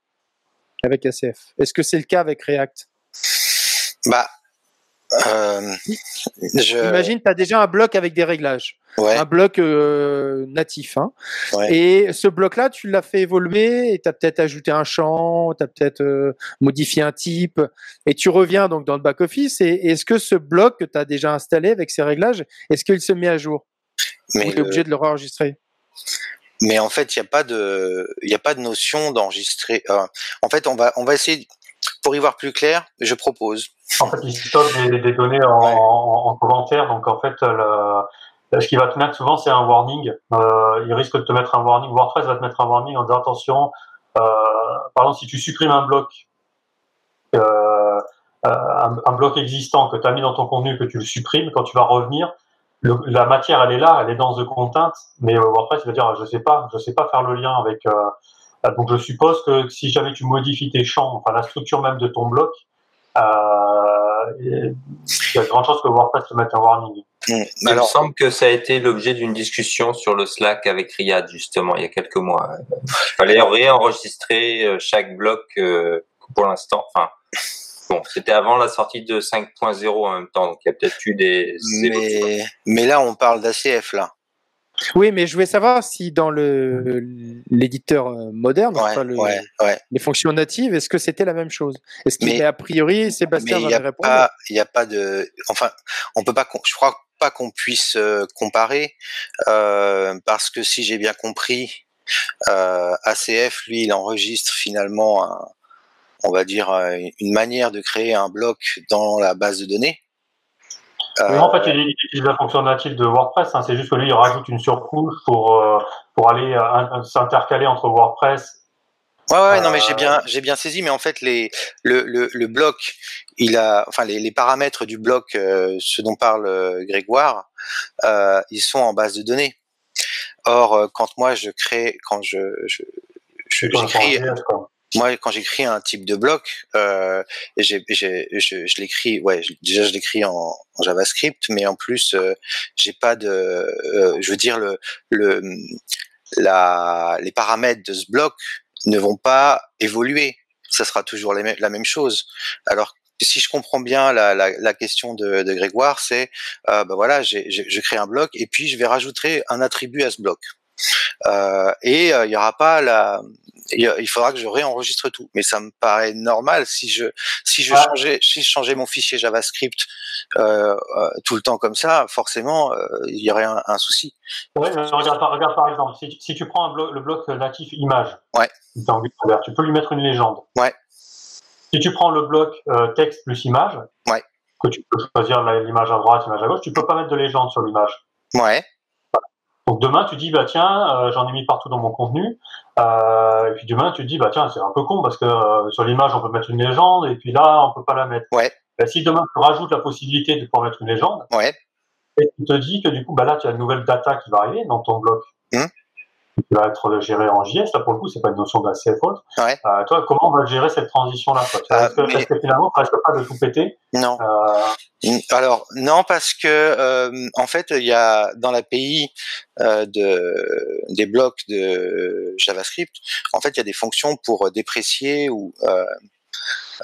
Speaker 1: avec ACF. Est-ce que c'est le cas avec React?
Speaker 3: Bah, euh, je,
Speaker 1: Imagine, tu as déjà un bloc avec des réglages,
Speaker 3: ouais,
Speaker 1: un bloc euh, natif. Hein.
Speaker 3: Ouais.
Speaker 1: Et ce bloc-là, tu l'as fait évoluer et tu as peut-être ajouté un champ, tu as peut-être euh, modifié un type. Et tu reviens donc dans le back-office. Et et est-ce que ce bloc que tu as déjà installé avec ces réglages, est-ce qu'il se met à jour
Speaker 3: mais,
Speaker 1: Ou tu es
Speaker 3: le-
Speaker 1: obligé de le réenregistrer?
Speaker 3: Mais en fait, il n'y a pas de, il a pas de notion d'enregistrer. en fait, on va, on va essayer, pour y voir plus clair, je propose.
Speaker 4: En fait, il stocke des, des données en,
Speaker 3: Ouais.
Speaker 4: en, en commentaire. Donc, en fait, le- ce qu'il va te mettre souvent, c'est un warning. Euh, il risque de te mettre un warning. WordPress va te mettre un warning en disant attention, euh, par exemple, si tu supprimes un bloc, euh, euh, un, un bloc existant que tu as mis dans ton contenu, que tu le supprimes, quand tu vas revenir, le- la matière, elle est là, elle est dans The Content, mais euh, WordPress, il va dire, je sais pas, je sais pas faire le lien avec. donc, je suppose que si jamais tu modifies tes champs, enfin la structure même de ton bloc, il y a de grandes chances que WordPress te mette un warning.
Speaker 3: Hmm.
Speaker 2: Il me semble que ça a été l'objet d'une discussion sur le Slack avec Riyad, justement, il y a quelques mois. Il fallait réenregistrer euh, chaque bloc euh, pour l'instant. Enfin, bon, c'était avant la sortie de 5.0 en même temps, donc il y a peut-être eu des
Speaker 3: mais, mais là, on parle d'ACF là.
Speaker 1: Oui, mais je voulais savoir si dans le l'éditeur euh, moderne,
Speaker 3: Ouais,
Speaker 1: enfin, le-
Speaker 3: ouais, ouais.
Speaker 1: les fonctions natives, est-ce que c'était la même chose? Est-ce qu'il a priori, Sébastien va
Speaker 3: n'y a
Speaker 1: répondre
Speaker 3: pas, il y a pas de, enfin, on peut pas, je crois pas qu'on puisse euh, comparer euh, parce que si j'ai bien compris, euh, ACF lui, il enregistre finalement, un- on va dire une manière de créer un bloc dans la base de données. Euh,
Speaker 4: en fait, il, il utilise la fonction native de WordPress. hein. c'est juste que lui, il rajoute une surcouche pour, euh, pour aller euh, s'intercaler entre WordPress.
Speaker 3: Ouais, ouais, non, mais
Speaker 4: Euh,
Speaker 3: j'ai bien, j'ai bien saisi, mais en fait, les, le, le, le bloc, il a, enfin, les, les paramètres du bloc, euh, ce dont parle euh, Grégoire, euh, ils sont en base de données. Or, euh, quand moi je crée, quand je, je, j'écris. Moi quand j'écris un type de bloc, euh, je, je l'écris, ouais, déjà je l'écris en, JavaScript, mais en plus, euh, j'ai pas de, euh, je veux dire le, le, la, les paramètres de ce bloc ne vont pas évoluer. Ça sera toujours la même chose. Alors si je comprends bien la, la, la question de, de Grégoire, c'est euh, bah voilà, j'ai, j'ai- je crée un bloc et puis je vais rajouter un attribut à ce bloc. Euh, et euh, il y aura pas la, il faudra que je réenregistre tout. Mais ça me paraît normal si je si je changeais si je changeais mon fichier JavaScript euh, euh, tout le temps comme ça, forcément euh, il y aurait un, un souci.
Speaker 4: Ouais, regarde, par, regarde par exemple, si, tu- si tu prends un le bloc natif image,
Speaker 3: Ouais.
Speaker 4: tu peux lui mettre une légende.
Speaker 3: Ouais.
Speaker 4: Si tu prends le bloc texte plus image, que tu peux choisir l'image à droite, l'image à gauche, tu peux pas mettre de légende sur l'image.
Speaker 3: Ouais,
Speaker 4: Donc demain, tu dis, bah tiens, euh, j'en ai mis partout dans mon contenu. Euh, et puis demain, tu te dis, bah tiens, c'est un peu con parce que euh, sur l'image, on peut mettre une légende et puis là, on peut pas la mettre.
Speaker 3: Ouais.
Speaker 4: Bah, si demain, tu rajoutes la possibilité de pouvoir mettre une légende,
Speaker 3: ouais,
Speaker 4: et tu te dis que du coup, bah là, tu as une nouvelle data qui va arriver dans ton bloc.
Speaker 3: Mhm.
Speaker 4: Qui va être géré en JS. Là, pour le coup, c'est pas une notion autre.
Speaker 3: Ouais.
Speaker 4: Euh, toi, comment on va gérer cette transition-là Tu
Speaker 3: Ah,
Speaker 4: Est-ce que,
Speaker 3: mais-
Speaker 4: est-ce que finalement, ça risque pas de tout péter
Speaker 3: non.
Speaker 4: euh,
Speaker 3: Alors non parce que euh, en fait il y a dans l'API euh, de des blocs de JavaScript en fait il y a des fonctions pour déprécier ou euh,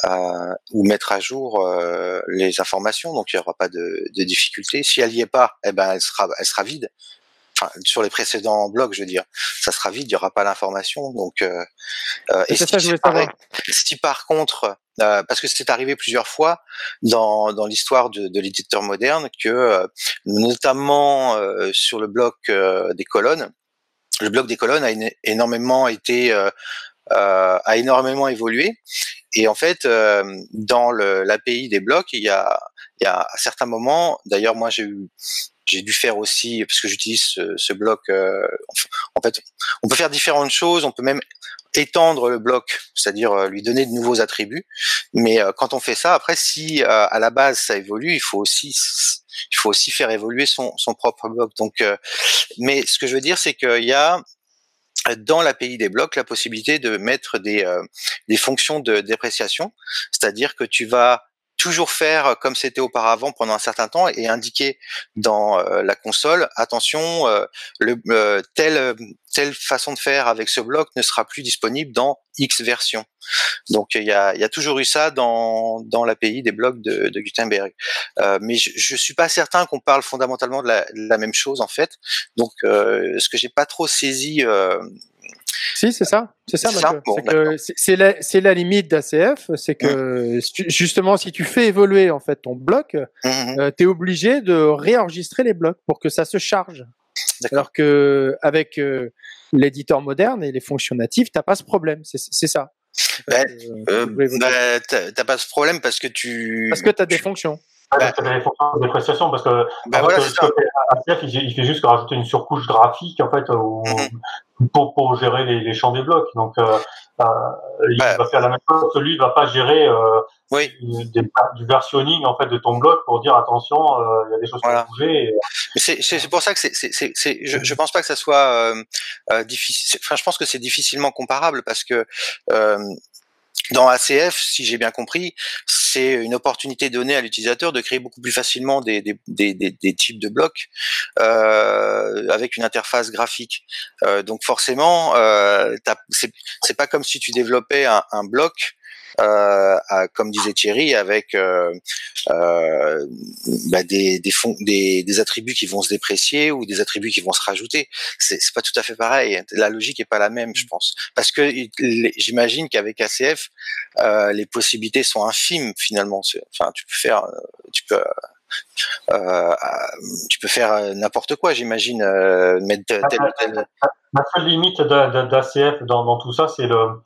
Speaker 3: euh, ou mettre à jour euh, les informations donc il n'y aura pas de, de difficulté si elle y est pas eh ben elle sera elle sera vide enfin sur les précédents blocs je veux dire ça sera vide il y aura pas l'information donc euh, euh, et
Speaker 1: C'est
Speaker 3: si
Speaker 1: ça que je
Speaker 3: si par contre, euh, parce que c'est arrivé plusieurs fois dans, dans l'histoire de, de l'éditeur moderne, que euh, notamment sur le bloc des colonnes, le bloc des colonnes a énormément été a énormément évolué. Et en fait dans l'API des blocs il y a il y a à certains moments d'ailleurs moi j'ai eu j'ai dû faire aussi parce que j'utilise ce, ce bloc euh, en fait on peut faire différentes choses on peut même étendre le bloc, c'est-à-dire euh, lui donner de nouveaux attributs. Mais euh, quand on fait ça, après, si euh, à la base ça évolue, il faut aussi il faut aussi faire évoluer son, son propre bloc. Donc, euh, mais ce que je veux dire, c'est qu'il y a dans l'API des blocs la possibilité de mettre des, euh, des fonctions de dépréciation, c'est-à-dire que tu vas toujours faire comme c'était auparavant pendant un certain temps et indiquer dans la console attention le telle telle façon de faire avec ce bloc ne sera plus disponible dans X version. Donc il y a, y a toujours eu ça dans dans l'API des blocs de, de Gutenberg. mais je, je suis pas certain qu'on parle fondamentalement de la, de la, même chose en fait. Donc ce que j'ai pas trop saisi
Speaker 1: si, c'est ça. C'est ça, c'est la, la, limite d'ACF. C'est que, mmh. justement, si tu fais évoluer, en fait, ton bloc, mmh, euh, tu es obligé de réenregistrer les blocs pour que ça se charge. Alors que, avec euh, l'éditeur moderne et les fonctions natives, t'as pas ce problème. C'est ça.
Speaker 3: Ben, euh, bah, t'as pas ce problème parce que tu.
Speaker 1: Parce que tu as des fonctions.
Speaker 4: Ouais, bah, des dépréciation parce que bah voilà, ACF, il, fait juste rajouter une surcouche graphique en fait au, pour, pour gérer les, les, champs des blocs. Donc, euh, euh, il va faire la même chose. Celui, il va pas gérer euh,
Speaker 3: oui.
Speaker 4: du versionning en fait de ton bloc pour dire attention, euh, il y a des choses qui vont bouger.
Speaker 3: C'est pour ça que c'est, c'est, c'est, je, je pense pas que ça soit euh, difficile. Enfin, je pense que c'est difficilement comparable parce que dans ACF, si j'ai bien compris, c'est une opportunité donnée à l'utilisateur de créer beaucoup plus facilement des, types de blocs euh, avec une interface graphique. Euh, donc forcément, euh, c'est pas comme si tu développais un bloc euh, comme disait Thierry, avec euh, euh, bah des, attributs qui vont se déprécier ou des attributs qui vont se rajouter. C'est pas tout à fait pareil. La logique est pas la même, je pense, parce que j'imagine qu'avec ACF, les possibilités sont infimes finalement. Enfin, tu peux faire, tu peux tu peux faire n'importe quoi, j'imagine. Mettre tel,
Speaker 4: tel... La seule limite d'ACF dans, tout ça, c'est le,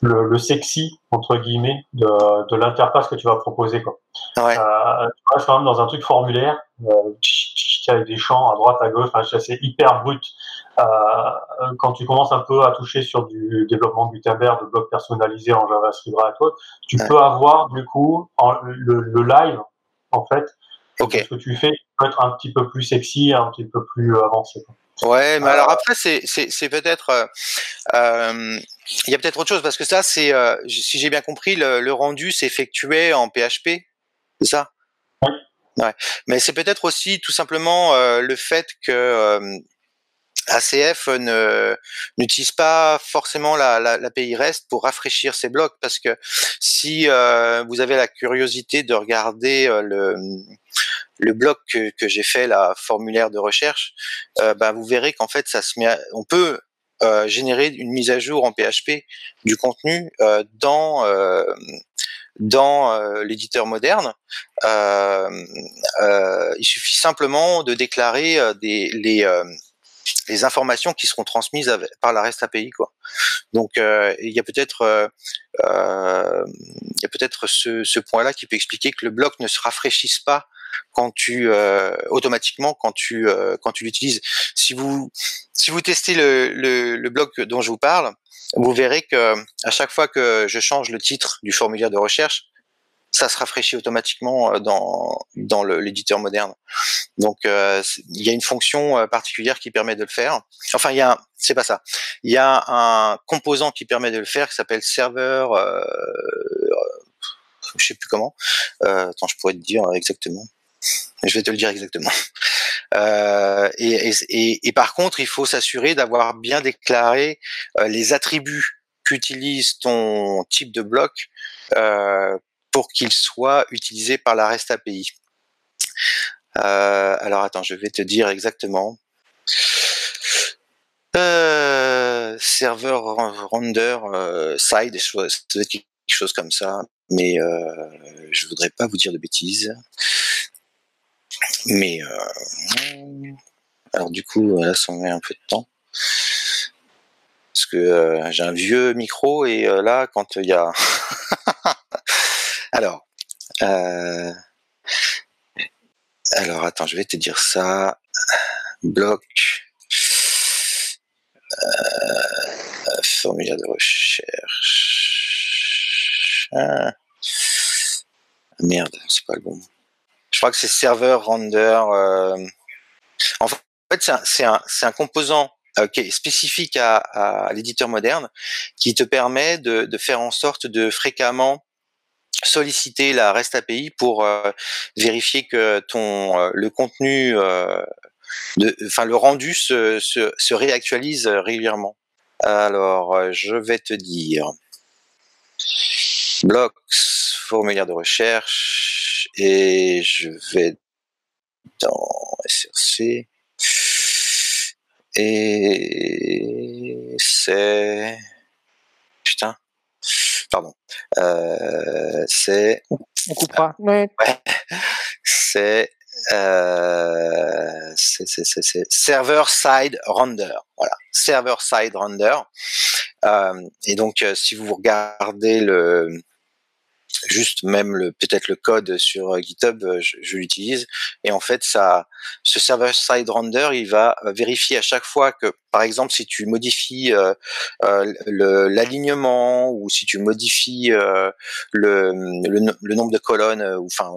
Speaker 4: le, le, sexy entre guillemets de, de l'interface que tu vas proposer quoi.
Speaker 3: Ouais.
Speaker 4: Euh, tu restes quand même dans un truc formulaire euh, avec des champs à droite à gauche, enfin, c'est hyper brut. Euh, quand tu commences un peu à toucher sur du développement Gutenberg, de blocs personnalisés en JavaScript et toi, tu peux avoir du coup en, le, le, live en fait.
Speaker 3: Okay.
Speaker 4: Ce que tu fais peut être un petit peu plus sexy, un petit peu plus avancé. Quoi.
Speaker 3: Ouais, mais alors après c'est c'est c'est peut-être euh, euh, il y a peut-être autre chose parce que ça c'est euh, si j'ai bien compris le, le rendu s'effectuait en PHP, c'est ça?
Speaker 4: Oui.
Speaker 3: Ouais. Mais c'est peut-être aussi tout simplement euh, le fait que euh, ACF ne n'utilise pas forcément la, la, l'API REST pour rafraîchir ses blocs parce que si euh, vous avez la curiosité de regarder euh, le le bloc que, que j'ai fait la formulaire de recherche, euh, bah, vous verrez qu'en fait ça se met, on peut euh, générer une mise à jour en PHP du contenu euh, dans dans euh, l'éditeur moderne, euh, euh, il suffit simplement de déclarer des, les, les informations qui seront transmises par la REST API quoi. Donc euh, il y a peut-être euh, euh, il y a peut-être ce, ce point-là qui peut expliquer que le bloc ne se rafraîchisse pas quand tu automatiquement quand tu quand tu l'utilises. Si vous si vous testez le, le, le bloc dont je vous parle, vous verrez que à chaque fois que je change le titre du formulaire de recherche, ça se rafraîchit automatiquement euh, dans dans l'éditeur moderne. Donc euh, il y a une fonction euh, particulière qui permet de le faire. Enfin il y a c'est pas ça. Il y a un composant qui permet de le faire qui s'appelle serveur euh, je sais plus comment. Euh, attends, je pourrais te dire exactement. Je vais te le dire exactement. Euh, et, par contre, il faut s'assurer d'avoir bien déclaré les attributs qu'utilise ton type de bloc euh, pour qu'il soit utilisé par la REST API. Euh, alors attends, je vais te dire exactement. Euh, serveur render euh, side, quelque chose comme ça, mais euh, je voudrais pas vous dire de bêtises. Mais euh, alors du coup, là, ça met un peu de temps parce que euh, j'ai un vieux micro et euh, là, quand il y a Alors, alors attends, je vais te dire ça. Bloc. Euh... Formulaire de recherche. Ah. Merde, c'est pas le bon. Je crois que c'est serveur render. Euh... En fait, c'est un, composant euh, spécifique à, l'éditeur moderne qui te permet de, faire en sorte de fréquemment solliciter la REST API pour vérifier que ton le contenu enfin le rendu se, se, se, réactualise régulièrement. Alors, je vais te dire blocks, formulaire de recherche, et je vais dans SRC, et c'est putain, pardon, euh, c'est
Speaker 1: on coupera.
Speaker 3: Ouais, c'est euh, c'est server side render. Voilà, server side render. Euh, et donc, euh, si vous regardez le juste même le peut-être le code sur GitHub, je, je l'utilise et en fait ça, ce server side render, il va vérifier à chaque fois que, par exemple, si tu modifies euh, l'alignement ou si tu modifies le, nombre de colonnes, ou enfin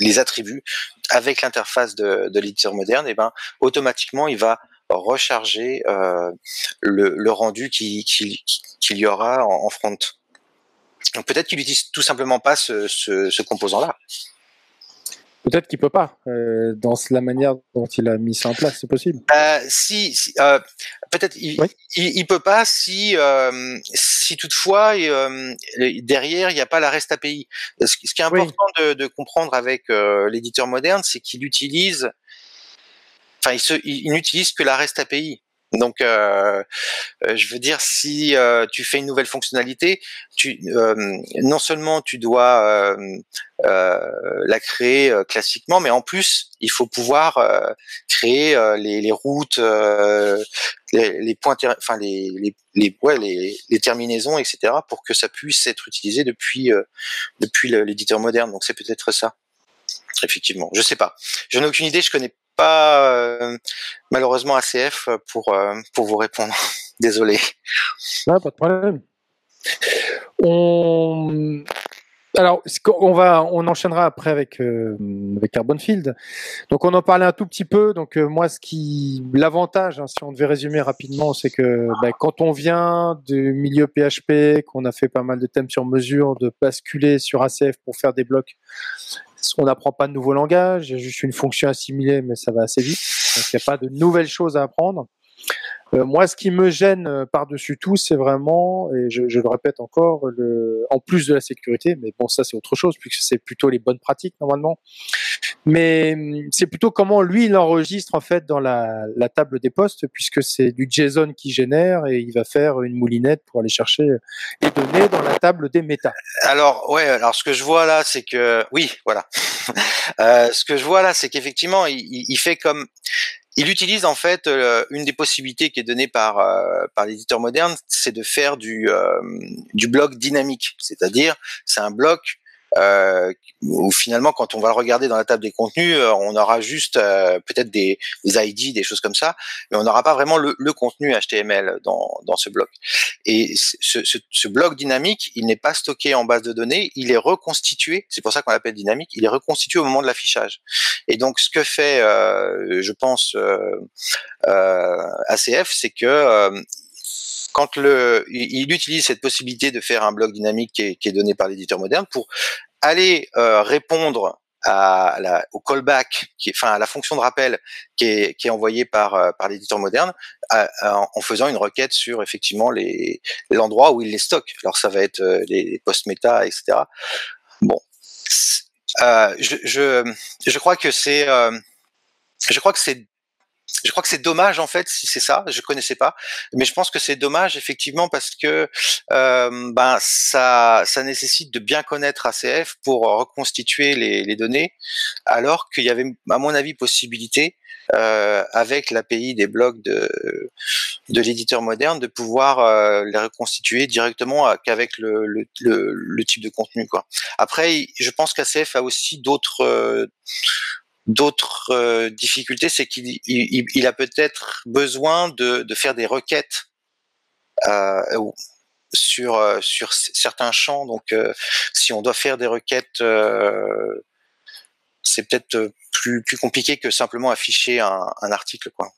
Speaker 3: les attributs avec l'interface de, de l'éditeur moderne, et ben automatiquement il va recharger euh, le, rendu qu'il qui, qui, y aura en front. Donc peut-être qu'il n'utilise tout simplement pas ce, ce, ce composant-là.
Speaker 1: Peut-être qu'il peut pas, euh, dans la manière dont il a mis ça en place, c'est possible.
Speaker 3: Euh, si, si euh, peut-être il, oui. il, il, peut pas si euh, si toutefois derrière il n'y a pas la REST API. Ce, ce qui est important oui. de, de, comprendre avec l'éditeur moderne, c'est qu'il utilise, enfin il, il n'utilise que la REST API. Donc, euh, euh, je veux dire, si euh, tu fais une nouvelle fonctionnalité, non seulement tu dois la créer classiquement, mais en plus, il faut pouvoir créer les, routes, les, points, enfin les, les, les, les, terminaisons, etc., pour que ça puisse être utilisé depuis depuis l'éditeur moderne. Donc, c'est peut-être ça. Effectivement, je sais pas. Je n'ai aucune idée. Je connais pas euh, malheureusement ACF pour euh, pour vous répondre. Désolé.
Speaker 1: Pas de problème. On alors, on va, on enchaînera après avec euh, avec Carbonfield. Donc, on en parlait un tout petit peu. Donc, euh, moi, ce qui, l'avantage, hein, si on devait résumer rapidement, c'est que bah, quand on vient du milieu PHP, qu'on a fait pas mal de thèmes sur mesure, de basculer sur ACF pour faire des blocs, on n'apprend pas de nouveaux langages. Il y a juste une fonction assimilée, mais ça va assez vite. Il n'y a pas de nouvelles choses à apprendre. Euh, moi, ce qui me gêne euh, par-dessus tout, c'est vraiment, et je, le répète encore, en plus de la sécurité, mais bon, ça c'est autre chose, puisque c'est plutôt les bonnes pratiques normalement. Mais c'est plutôt comment lui il enregistre en fait dans la, la table des postes, puisque c'est du JSON qui génère et il va faire une moulinette pour aller chercher les données dans la table des méta.
Speaker 3: Alors ouais, alors ce que je vois là, c'est que oui, voilà. euh, ce que je vois là, c'est qu'effectivement, il, il fait comme il utilise en fait euh, une des possibilités qui est donnée par euh, par l'éditeur moderne, c'est de faire du euh, du bloc dynamique, c'est-à-dire c'est un bloc euh, où finalement, quand on va le regarder dans la table des contenus, euh, on aura juste euh, peut-être des, des, ID, des choses comme ça, mais on n'aura pas vraiment le, le, contenu HTML dans, dans ce bloc. Et ce, ce, ce bloc dynamique, il n'est pas stocké en base de données, il est reconstitué. C'est pour ça qu'on l'appelle dynamique. Il est reconstitué au moment de l'affichage. Et donc, ce que fait, euh, je pense, ACF, c'est que quand le, il utilise cette possibilité de faire un bloc dynamique qui est, qui est donné par l'éditeur moderne pour aller euh, répondre à la, au callback, qui est, enfin à la fonction de rappel qui est, qui est envoyée par euh, par l'éditeur moderne, à, en faisant une requête sur effectivement les l'endroit où il les stocke. Alors ça va être euh, les post méta, etc. Bon, euh, je, je je crois que c'est je crois que c'est je crois que c'est dommage en fait si c'est ça. Je connaissais pas, mais je pense que c'est dommage effectivement parce que euh, ben ça ça nécessite de bien connaître ACF pour reconstituer les, les données, alors qu'il y avait à mon avis possibilité euh, avec l'API des blocs de de l'éditeur moderne de pouvoir euh, les reconstituer directement qu'avec le, le, le, le, type de contenu quoi. Après, je pense qu'ACF a aussi d'autres euh, d'autres euh, difficultés, c'est qu'il il, il a peut-être besoin de, de, faire des requêtes euh, sur euh, sur certains champs. Donc, euh, si on doit faire des requêtes, euh, c'est peut-être plus plus compliqué que simplement afficher un, un article, quoi.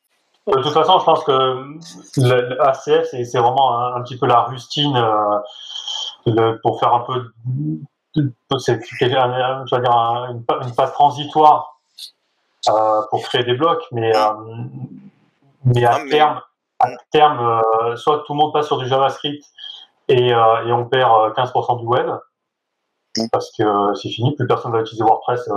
Speaker 4: De toute façon, je pense que l'ACF, c'est vraiment un, petit peu la rustine pour faire un peu c'est dire, une, phase transitoire euh, pour créer des blocs, mais, euh, mais à terme, à terme soit tout le monde passe sur du JavaScript et, et on perd 15% du web, parce que c'est fini, plus personne va utiliser WordPress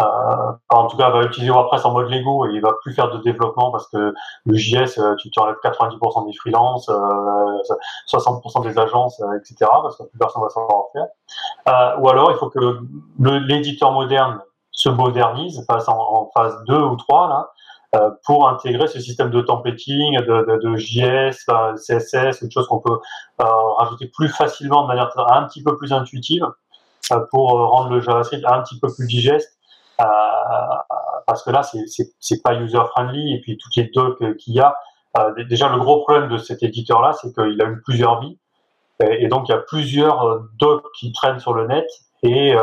Speaker 4: euh, en tout cas, va utiliser WordPress en mode Lego et il va plus faire de développement parce que le JS, euh, tu, tu enlèves 90% des freelances, 60% euh, des agences, etc. Parce que plus personne va savoir en faire. ou alors, il faut que l'éditeur moderne se modernise, passe en, phase 2 ou 3 là, pour intégrer ce système de templating, de, de, de JS, CSS, une chose qu'on peut rajouter plus facilement de manière un petit peu plus intuitive pour rendre le JavaScript un petit peu plus digeste euh, parce que là, c'est pas user friendly et puis toutes les docs qu'il y a. Euh, déjà, le gros problème de cet éditeur-là, c'est qu'il a eu plusieurs vies et, donc il y a plusieurs euh, docs qui traînent sur le net et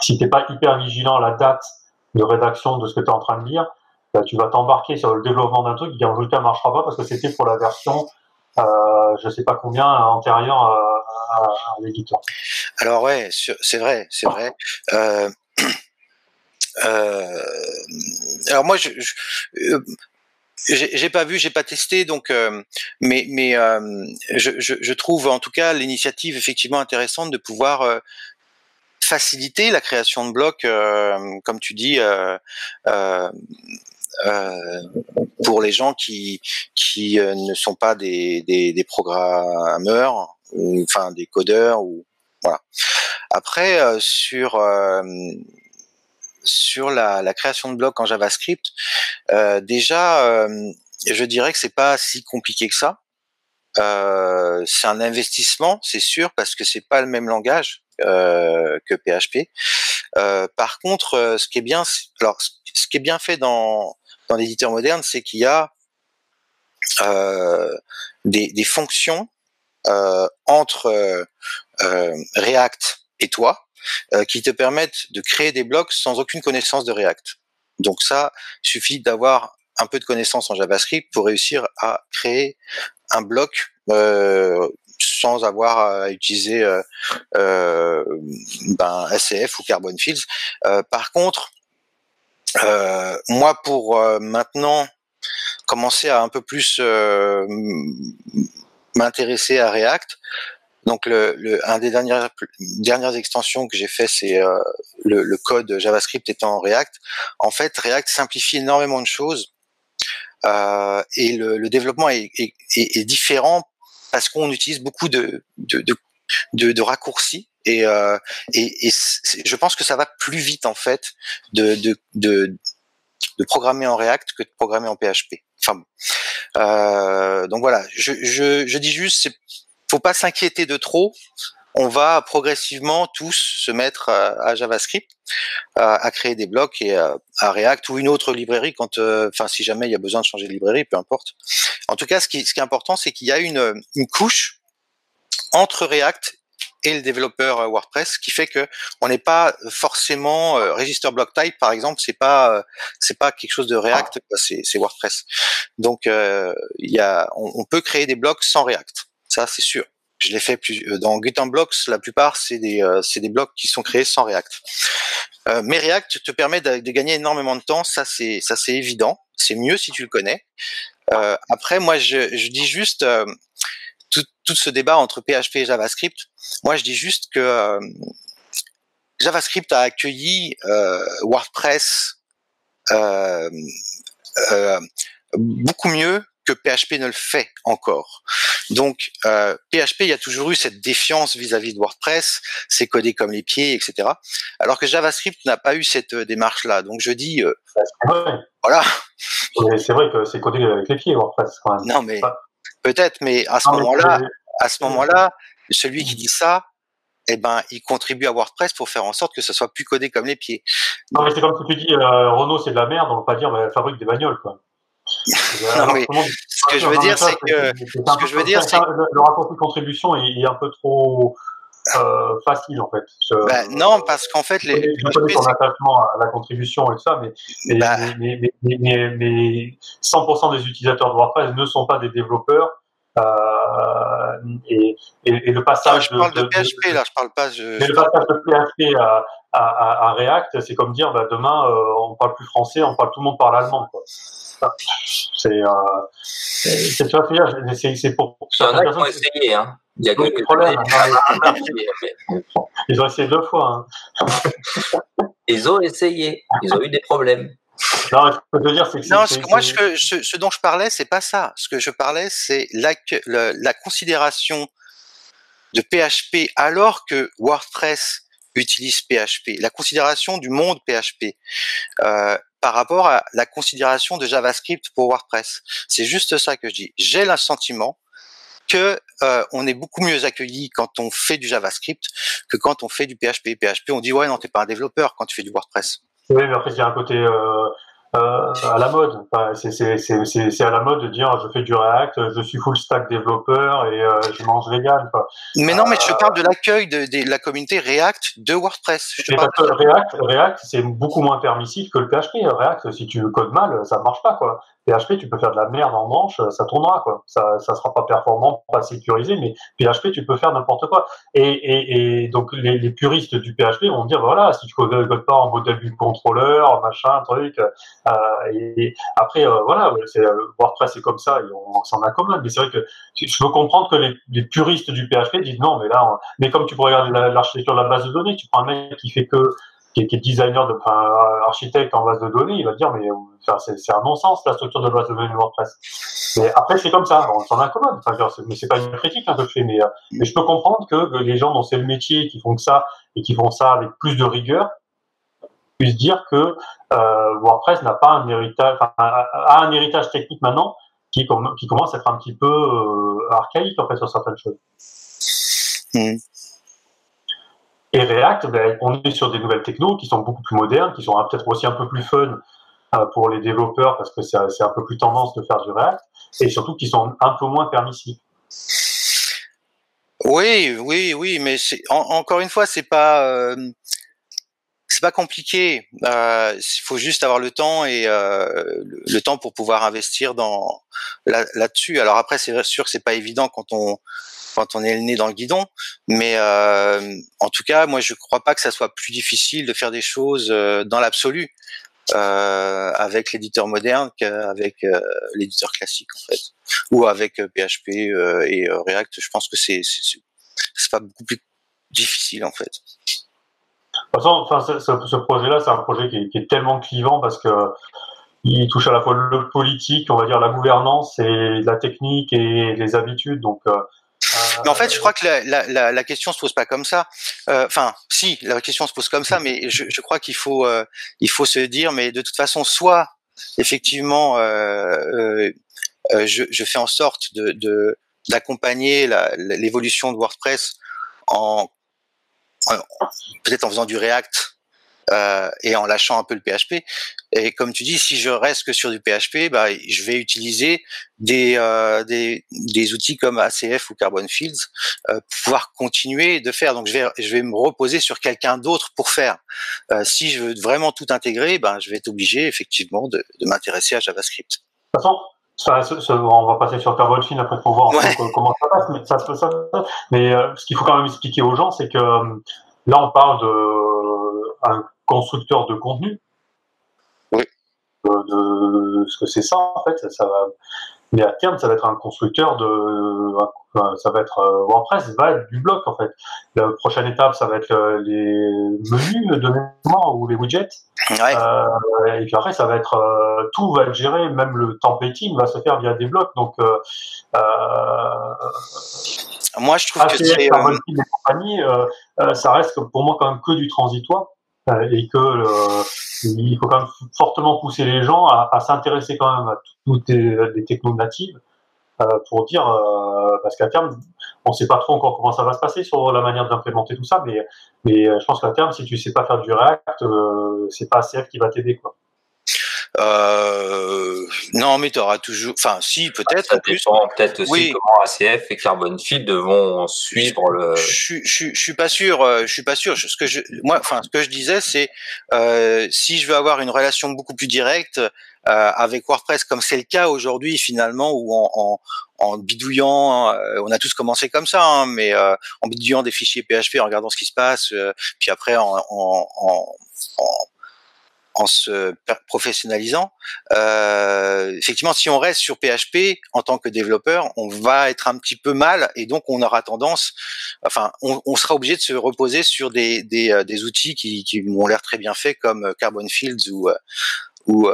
Speaker 4: si t'es pas hyper vigilant à la date de rédaction de ce que tu es en train de lire, bah, tu vas t'embarquer sur le développement d'un truc qui en résultat marchera pas parce que c'était pour la version euh, je sais pas combien antérieure à, à, l'éditeur.
Speaker 3: Alors ouais, c'est vrai, c'est vrai. Euh, euh, alors moi, je, je euh, j'ai pas vu, j'ai pas testé, donc mais mais je, trouve en tout cas l'initiative effectivement intéressante de pouvoir faciliter la création de blocs, comme tu dis, pour les gens qui qui ne sont pas des, des, des programmeurs ou enfin des codeurs ou voilà. Après sur sur la, la, création de blocs en JavaScript, euh, déjà, euh, je dirais que c'est pas si compliqué que ça. Euh, c'est un investissement, c'est sûr, parce que c'est pas le même langage euh, que PHP. Euh, par contre, euh, ce qui est bien, alors ce qui est bien fait dans dans l'éditeur moderne, c'est qu'il y a des, des, fonctions entre React et toi euh, qui te permettent de créer des blocs sans aucune connaissance de React. Donc ça, suffit d'avoir un peu de connaissance en JavaScript pour réussir à créer un bloc euh, sans avoir à utiliser euh, euh ben, SCF ou Carbon Fields. Euh, par contre, euh, moi pour maintenant commencer à un peu plus m'intéresser à React, donc, le, le, un des dernières, extensions que j'ai fait, c'est euh, le, le, code JavaScript étant en React. En fait, React simplifie énormément de choses euh, et le, le développement est, est, est, différent parce qu'on utilise beaucoup de, de, de, raccourcis et, euh, et, je pense que ça va plus vite en fait de, de, de, programmer en React que de programmer en PHP. Enfin, euh, donc voilà, je, je, je dis juste, faut pas s'inquiéter de trop. On va progressivement tous se mettre à, JavaScript, à, créer des blocs et à, React ou une autre librairie quand, euh, enfin, si jamais il y a besoin de changer de librairie, peu importe. En tout cas, ce qui, ce qui est important, c'est qu'il y a une, une couche entre React et le développeur euh, WordPress, qui fait que on n'est pas forcément euh, register block type par exemple, c'est pas c'est pas quelque chose de React, c'est WordPress. Donc il y a, on, on, peut créer des blocs sans React. Ça, c'est sûr. Je l'ai fait plus, euh, dans Blocks, la plupart, c'est des, euh, c'est des blocs qui sont créés sans React. Euh, mais React te permet de, gagner énormément de temps, ça c'est, ça c'est évident. C'est mieux si tu le connais. Après, moi, je, je dis juste tout, tout, ce débat entre PHP et JavaScript. Moi, je dis juste que JavaScript a accueilli WordPress beaucoup mieux que PHP ne le fait encore. Donc euh, PHP, il y a toujours eu cette défiance vis-à-vis de WordPress, c'est codé comme les pieds, etc. Alors que JavaScript n'a pas eu cette euh, démarche-là. Donc je dis, euh, voilà.
Speaker 4: C'est vrai que c'est codé avec les pieds WordPress. Quand même.
Speaker 3: Non mais peut-être, mais à ce moment-là, à ce moment-là, celui qui dit ça, eh ben, il contribue à WordPress pour faire en sorte que ça soit plus codé comme les pieds.
Speaker 4: Non, mais c'est comme tu dis, euh, Renault c'est de la merde, on va pas dire, mais fabrique des bagnoles, quoi.
Speaker 3: Non, ce que je veux dire, c'est que ce que je veux dire, c'est
Speaker 4: le rapport de contribution est un peu trop euh, facile en fait.
Speaker 3: bah, non, parce qu'en fait, les.
Speaker 4: Je connais ton attachement à la contribution et tout ça, mais mais, bah... mais, mais, mais, mais 100% des utilisateurs de WordPress ne sont pas des développeurs. Euh, et, et, le passage.
Speaker 3: je parle de, PHP là, je parle pas.
Speaker 4: mais le passage de PHP à, à, à React, c'est comme dire bah, demain on parle plus français, on parle tout le monde parle allemand. C'est euh, c'est
Speaker 2: pour. Il y en a qui ont essayé, hein. Il y a quelques
Speaker 4: problèmes. Ils ont essayé deux fois. Hein.
Speaker 2: Ils ont essayé. Ils ont eu des problèmes.
Speaker 3: Non, dire, c'est non ce, moi, ce, ce, dont je parlais, c'est pas ça. Ce que je parlais, c'est la, la considération de PHP alors que WordPress utilise PHP, la considération du monde PHP euh, par rapport à la considération de JavaScript pour WordPress. C'est juste ça que je dis. J'ai le sentiment que euh, on est beaucoup mieux accueilli quand on fait du JavaScript que quand on fait du PHP. PHP, on dit ouais non t'es pas un développeur quand tu fais du WordPress.
Speaker 4: Oui, mais après il y a un côté euh, euh, à la mode. Enfin, c'est à la mode de dire je fais du React, je suis full stack développeur et euh, je mange vegan. Quoi.
Speaker 3: Mais non, mais je euh, parle de l'accueil de, de, la communauté React de WordPress.
Speaker 4: Je parce que React, React c'est beaucoup moins permissif que le PHP. React, si tu codes mal, ça marche pas. Quoi. PHP, tu peux faire de la merde en manche, ça tournera. Quoi. Ça ça sera pas performant, pas sécurisé, mais PHP, tu peux faire n'importe quoi. Et, et, et donc les, les, puristes du PHP vont dire voilà, si tu codes pas en modèle du contrôleur, machin, truc euh, et après, euh, voilà, euh, WordPress c'est comme ça, et on, s'en accommode. Mais c'est vrai que je peux comprendre que les, puristes du PHP disent non, mais là, mais comme tu pourrais regarder l'architecture de la base de données, tu prends un mec qui fait que qui est, designer, de, enfin, architecte en base de données, il va dire mais c'est un non-sens la structure de base de données WordPress. Mais après c'est comme ça, on s'en accommode. Enfin, mais c'est pas une critique hein, que je fais, mais, je peux comprendre que les gens dont c'est le métier qui font que ça et qui font ça avec plus de rigueur, puisse dire que euh, WordPress n'a pas un héritage, a un héritage technique maintenant qui, commence à être un petit peu euh, archaïque en fait sur certaines choses. Hmm. Et React, ben, on est sur des nouvelles technos qui sont beaucoup plus modernes, qui sont peut-être aussi un peu plus fun euh, pour les développeurs parce que c'est un peu plus tendance de faire du React, et surtout qui sont un peu moins permissifs.
Speaker 3: Oui, oui, oui, mais encore une fois, c'est pas c'est pas compliqué. Euh, il faut juste avoir le temps et euh, le, temps pour pouvoir investir dans là-dessus. Alors après, c'est sûr que c'est pas évident quand on quand on est le nez dans le guidon, mais euh, en tout cas, moi, je crois pas que ça soit plus difficile de faire des choses dans l'absolu avec l'éditeur moderne qu'avec l'éditeur classique, en fait, ou avec PHP et React. Je pense que c'est c'est pas beaucoup plus difficile, en fait.
Speaker 4: De toute façon, enfin, ce, projet-là, c'est un projet qui est, tellement clivant parce que il touche à la fois le politique, on va dire la gouvernance et la technique et les habitudes. Donc, euh,
Speaker 3: mais en fait, je crois que la, la, la, question se pose pas comme ça. Euh, enfin, si, la question se pose comme ça, mais je, je crois qu'il faut, euh, il faut se dire, mais de toute façon, soit effectivement, je, je, fais en sorte de d'accompagner l'évolution de WordPress en peut-être en faisant du React euh, et en lâchant un peu le PHP. Et comme tu dis, si je reste que sur du PHP, bah, je vais utiliser des, euh, des, des, outils comme ACF ou Carbon Fields euh, pour pouvoir continuer de faire. Donc je vais, je vais me reposer sur quelqu'un d'autre pour faire. Euh, si je veux vraiment tout intégrer, ben, je vais être obligé effectivement de, de m'intéresser à JavaScript.
Speaker 4: Ça, on va passer sur Fields après pour voir comment ça passe. Mais, ça, ça, mais euh, ce qu'il faut quand même expliquer aux gens, c'est que là, on parle de constructeur de contenu.
Speaker 3: Oui.
Speaker 4: De, ce que c'est ça, en fait. Ça, va, mais à terme, ça va être un constructeur de. Ça va être. Euh, WordPress va être du bloc, en fait. La prochaine étape, ça va être euh, les menus de développement ou les widgets.
Speaker 3: Ouais.
Speaker 4: Euh, et puis après, ça va être. tout va être géré, même le templating va se faire via des blocs. Donc. Euh,
Speaker 3: moi, je trouve que c'est.
Speaker 4: ça reste pour moi quand même que du transitoire. Et que il faut quand même fortement pousser les gens à, s'intéresser quand même à toutes les, technos natives euh, pour dire parce qu'à terme on ne sait pas trop encore comment ça va se passer sur la manière d'implémenter tout ça mais mais je pense qu'à terme si tu sais pas faire du React c'est pas ACF qui va t'aider quoi
Speaker 3: euh, non, mais tu auras toujours. Enfin, si, peut-être.
Speaker 2: Ça dépend peut-être aussi oui. comment ACF et Carbon Field vont suivre le.
Speaker 3: Je, je, je, suis pas sûr. Euh, je suis pas sûr. Ce que je, moi, enfin, ce que je disais, c'est euh, si je veux avoir une relation beaucoup plus directe euh, avec WordPress, comme c'est le cas aujourd'hui finalement, où en, en, en bidouillant, on a tous commencé comme ça, hein, mais en bidouillant des fichiers PHP, en regardant ce qui se passe, puis après en, en, en, en se professionnalisant. Euh, effectivement, si on reste sur PHP en tant que développeur, on va être un petit peu mal et donc on aura tendance, enfin, on, on sera obligé de se reposer sur des, des, euh, des outils qui, qui ont l'air très bien faits comme Carbon Fields ou ou,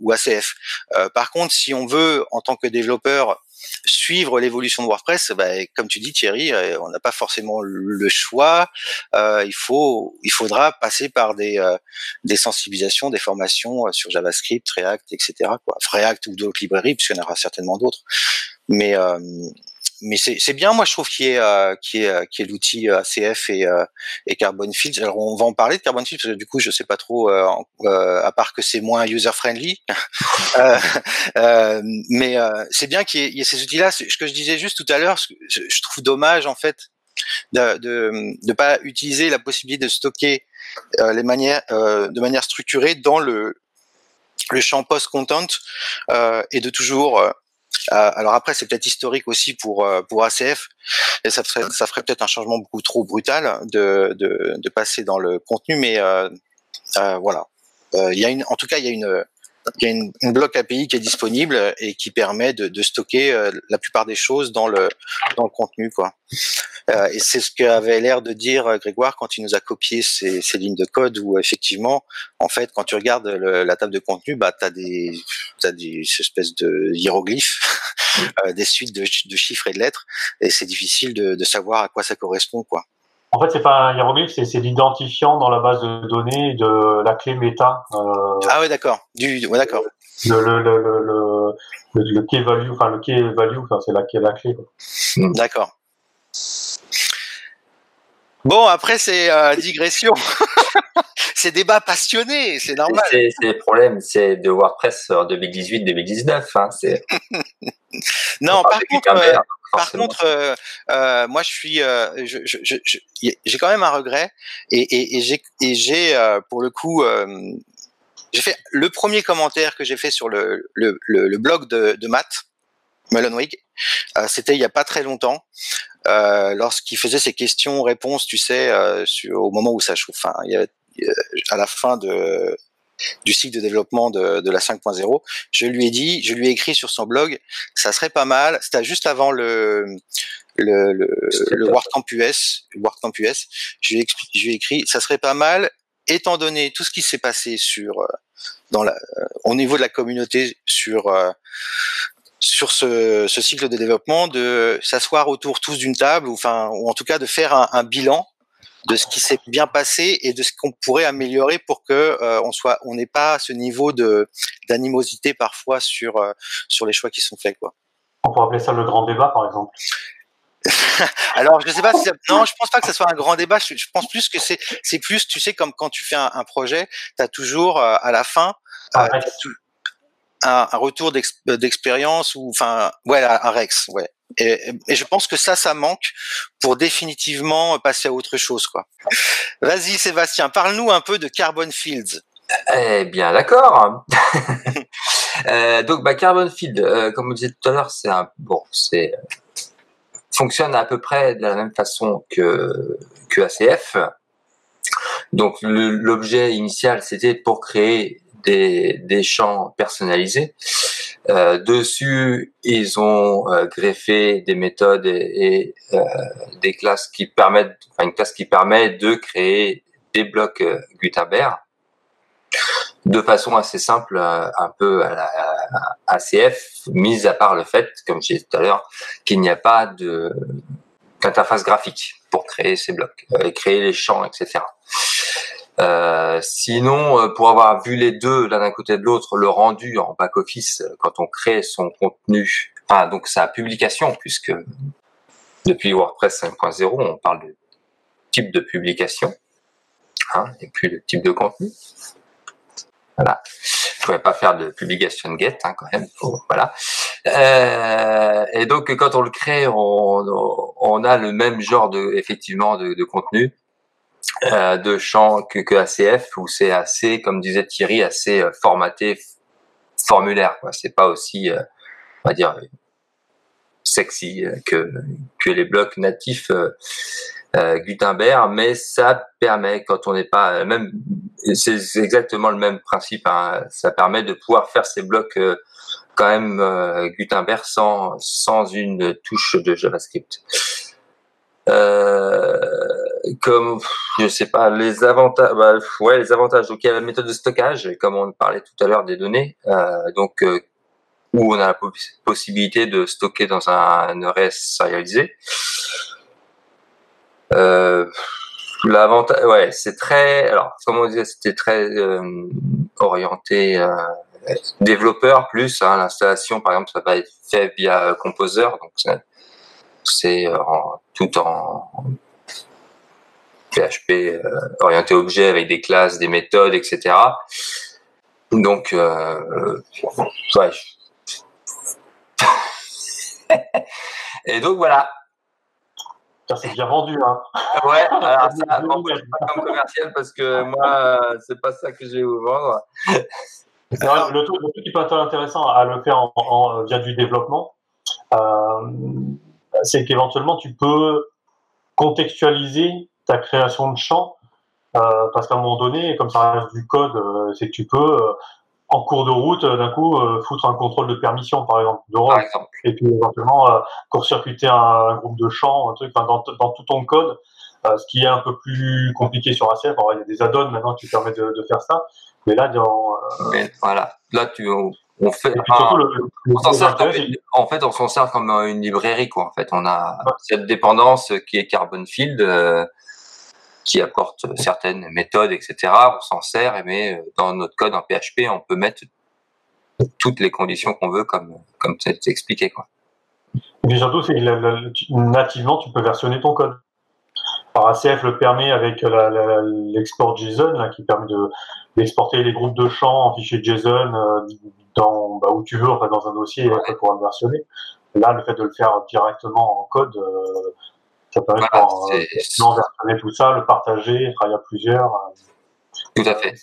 Speaker 3: ou ACF. Euh, par contre, si on veut, en tant que développeur, suivre l'évolution de WordPress, bah, comme tu dis Thierry, euh, on n'a pas forcément le choix. Euh, il faut, il faudra passer par des, euh, des sensibilisations, des formations sur JavaScript, React, etc. Quoi. React ou d'autres librairies, puisqu'il y en aura certainement d'autres. Mais mais c'est bien, moi je trouve qu'il y ait, euh, qui est, euh, qui est l'outil euh, ACF et, et Carbon Fields. Alors on va en parler de Carbon Fields parce que du coup je sais pas trop, à part que c'est moins user friendly. mais c'est bien qu'il y, ait ces outils-là. Ce que je disais juste tout à l'heure, je, trouve dommage en fait de, de de pas utiliser la possibilité de stocker les manières de manière structurée dans le le champ post content et de toujours euh, alors après, c'est peut-être historique aussi pour euh, pour ACF, et ça ferait ça ferait peut-être un changement beaucoup trop brutal de de, de passer dans le contenu, mais euh, voilà. Il y a une, en tout cas, il y a une il y a une, une, bloc API qui est disponible et qui permet de, de stocker euh, la plupart des choses dans le dans le contenu quoi. Euh, et c'est ce qu'avait l'air de dire euh, Grégoire quand il nous a copié ces, ces, lignes de code où effectivement en fait quand tu regardes le, la table de contenu bah t'as des t'as des espèces de hiéroglyphes des suites de, de, chiffres et de lettres et c'est difficile de, de savoir à quoi ça correspond quoi.
Speaker 4: En fait, c'est pas un hiéroglyphe, c'est l'identifiant dans la base de données de la clé méta.
Speaker 3: Euh, ah ouais, d'accord. Du, ouais, d'accord.
Speaker 4: Le, le, le, le, le, le key value, enfin le key value, enfin, c'est la, la clé.
Speaker 3: D'accord. Bon, après, c'est euh, digression. c'est débat passionné, c'est normal.
Speaker 2: C'est le problème, c'est de WordPress en 2018-2019. Hein,
Speaker 3: non, par contre, euh, par contre, euh, euh, moi, je suis, euh, j'ai je, je, quand même un regret et, et, et j'ai, euh, pour le coup, j'ai fait le premier commentaire que j'ai fait sur le, le, le, blog de, de Matt Mullenweg. C'était il y a pas très longtemps, lorsqu'il faisait ses questions-réponses, tu sais, sur, au moment où ça chauffe. Enfin, il y avait, à la fin de du cycle de développement de, de la 5.0. Je lui ai dit, je lui ai écrit sur son blog, ça serait pas mal. C'était juste avant le le, le, le WordCamp US, WordCamp US. Je lui, ai, je lui ai écrit, ça serait pas mal, étant donné tout ce qui s'est passé sur euh, dans la, euh, au niveau de la communauté sur euh, sur ce, ce, cycle de développement, de s'asseoir autour tous d'une table, ou enfin, ou en tout cas de faire un, un bilan de ce qui s'est bien passé et de ce qu'on pourrait améliorer pour que euh, on soit, on n'ait pas ce niveau de d'animosité parfois sur euh, sur les choix qui sont faits, quoi.
Speaker 4: On peut appeler ça le grand débat, par exemple.
Speaker 3: Alors, je sais pas si non, je pense pas que ce soit un grand débat. Je, pense plus que c'est c'est plus, tu sais, comme quand tu fais un, un projet, tu as toujours euh, à la fin un, un, retour d'expérience ou enfin, ouais, un Rex, ouais. Et, je pense que ça, ça manque pour définitivement passer à autre chose, quoi. Vas-y, Sébastien, parle-nous un peu de Carbon Fields.
Speaker 2: Eh bien, d'accord. euh, donc, bah, Carbon Field, euh, comme on disait tout à l'heure, c'est bon, c'est fonctionne à peu près de la même façon que que ACF. Donc, l'objet initial, c'était pour créer des, des champs personnalisés. Euh, dessus, ils ont euh, greffé des méthodes et, euh, des classes qui permettent, enfin une classe qui permet de créer des blocs euh, Gutenberg de façon assez simple, euh, un peu à la ACF, mis à part le fait, comme je disais tout à l'heure, qu'il n'y a pas d'interface graphique pour créer ces blocs, créer les champs, etc. Euh, sinon, euh, pour avoir vu les deux l'un d'un côté de l'autre, le rendu en back office euh, quand on crée son contenu, ah donc sa publication, puisque depuis WordPress 5.0, on parle de type de publication hein, et puis le type de contenu. Voilà. Je pourrais pas faire de publication get hein, quand même. voilà. Euh, et donc quand on le crée, on, on, a le même genre de effectivement de, de contenu euh, de champs que, que ACF où c'est assez, comme disait Thierry, assez euh, formaté formulaire. C'est pas aussi, euh, on va dire, sexy que que les blocs natifs Gutenberg, mais ça permet quand on n'est pas même c'est exactement le même principe. Hein, ça permet de pouvoir faire ces blocs quand même Gutenberg sans sans une touche de JavaScript. Euh, comme je sais pas les avantages bah, ouais les avantages. Donc il y a la méthode de stockage comme on parlait tout à l'heure des données. Euh, donc euh, où on a la possibilité de stocker dans un, un sérialisé euh, l'avantage ouais c'est très alors comme on disait c'était très euh, orienté développeur plus hein, l'installation par exemple ça va être fait via Composer. Donc c'est tout en PHP euh, orienté objet avec des classes, des méthodes, etc. Donc, euh, ouais. Et donc voilà.
Speaker 4: c'est bien vendu, hein.
Speaker 2: Ouais, alors ça, pas comme commercial parce que moi, c'est pas ça que j'ai vous vendre.
Speaker 4: le, truc, qui peut être intéressant à le faire en, via du développement, euh, c'est qu'éventuellement tu peux contextualiser ta création de champ, euh, parce qu'à un moment donné, comme ça reste du code, euh, c'est que tu peux, euh, en cours de route, d'un coup, foutre un contrôle de permission, par exemple, de rôle, et puis éventuellement court-circuiter un, groupe de champs, un truc, enfin, dans, dans, tout ton code, ce qui est un peu plus compliqué sur ACF. il y a des add-ons maintenant qui permettent de, de faire ça, mais là, dans,
Speaker 2: voilà, là, tu, on fait on s'en sert comme en fait on s'en sert comme une librairie quoi en fait. On a cette dépendance qui est Carbon Field euh, qui apporte certaines méthodes etc on s'en sert mais euh, dans notre code en PHP on peut mettre toutes les conditions qu'on veut comme comme c'est expliqué quoi.
Speaker 4: Et surtout c'est nativement tu peux versionner ton code. Alors ACF le permet avec l'export JSON qui permet de d'exporter les groupes de champs en fichier JSON euh, dans bah, où tu veux, dans un dossier et après pouvoir le versionner. Là, le fait de le faire directement en code, euh, ça permet de versionner tout ça, le partager, travailler à plusieurs. Euh.
Speaker 2: Tout à fait.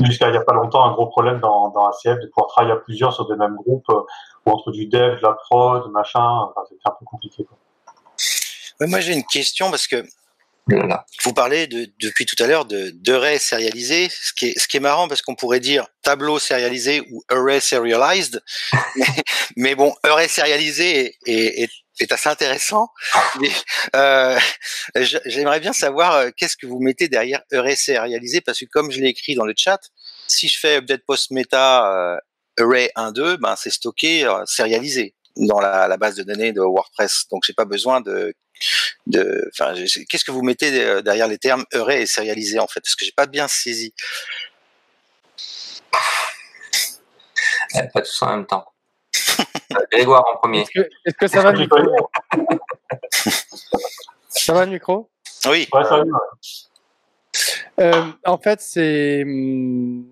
Speaker 4: Jusqu'à il n'y a pas longtemps, un gros problème dans, dans ACF de pouvoir travailler à plusieurs sur des mêmes groupes, ou entre du dev, de la prod, machin, enfin, c'est un peu compliqué. Quoi.
Speaker 3: moi, j'ai une question parce que vous parlez de, depuis tout à l'heure de d'array sérialisé, ce qui est ce qui est marrant parce qu'on pourrait dire tableau sérialisé ou array serialized, mais, bon, array sérialisé est, est, est assez intéressant. euh, J'aimerais bien savoir euh, qu'est-ce que vous mettez derrière array sérialisé parce que comme je l'ai écrit dans le chat, si je fais update post meta array 1.2, ben c'est stocké euh, sérialisé dans la, base de données de WordPress. Donc j'ai pas besoin de enfin, qu'est-ce que vous mettez derrière les termes heureux et sérialisé en fait? Parce que j'ai pas bien saisi.
Speaker 2: Eh, pas tous en même temps. Grégoire en premier.
Speaker 1: Est-ce que, ça va le micro Ça va le micro
Speaker 3: Oui.
Speaker 1: Euh, en fait, c'est. Hmm,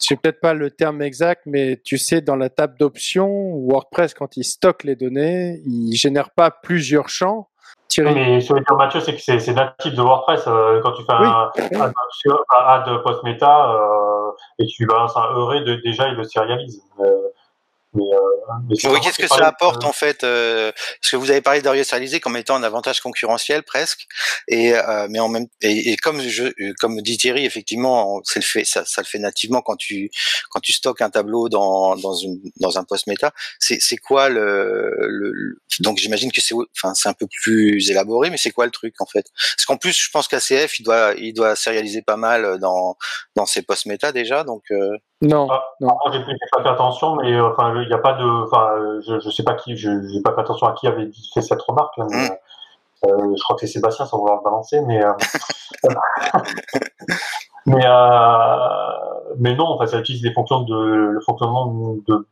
Speaker 1: je sais peut-être pas le terme exact, mais tu sais, dans la table d'options, WordPress, quand il stocke les données, il génère pas plusieurs champs,
Speaker 4: mais ce que dire Mathieu, c'est que c'est natif de WordPress. Euh, quand tu fais un, add post meta euh, et tu balances un heureux, déjà il le sérialise. Euh,
Speaker 3: oui, qu'est-ce que ça apporte en fait euh, Parce que vous avez parlé d'orientalisé comme étant un avantage concurrentiel presque, et euh, mais en même et, comme je comme dit Thierry, effectivement, c'est le fait ça, ça le fait nativement quand tu quand tu stockes un tableau dans dans une dans un post méta. C'est c'est quoi le, le donc j'imagine que c'est enfin c'est un peu plus élaboré, mais c'est quoi le truc en fait? Parce qu'en plus, je pense qu'ACF il doit il doit sérialiser pas mal dans dans ses post méta déjà, donc. Euh...
Speaker 1: Non. Ah, non.
Speaker 4: J'ai pas fait attention, mais euh, enfin, il n'y a pas de, enfin, je, je sais pas qui, je n'ai pas fait attention à qui avait fait cette remarque. Là, mais, mm. euh, je crois que c'est Sébastien sans vouloir le balancer, mais euh, mais mais non, enfin, ça utilise des fonctions de le fonctionnement de,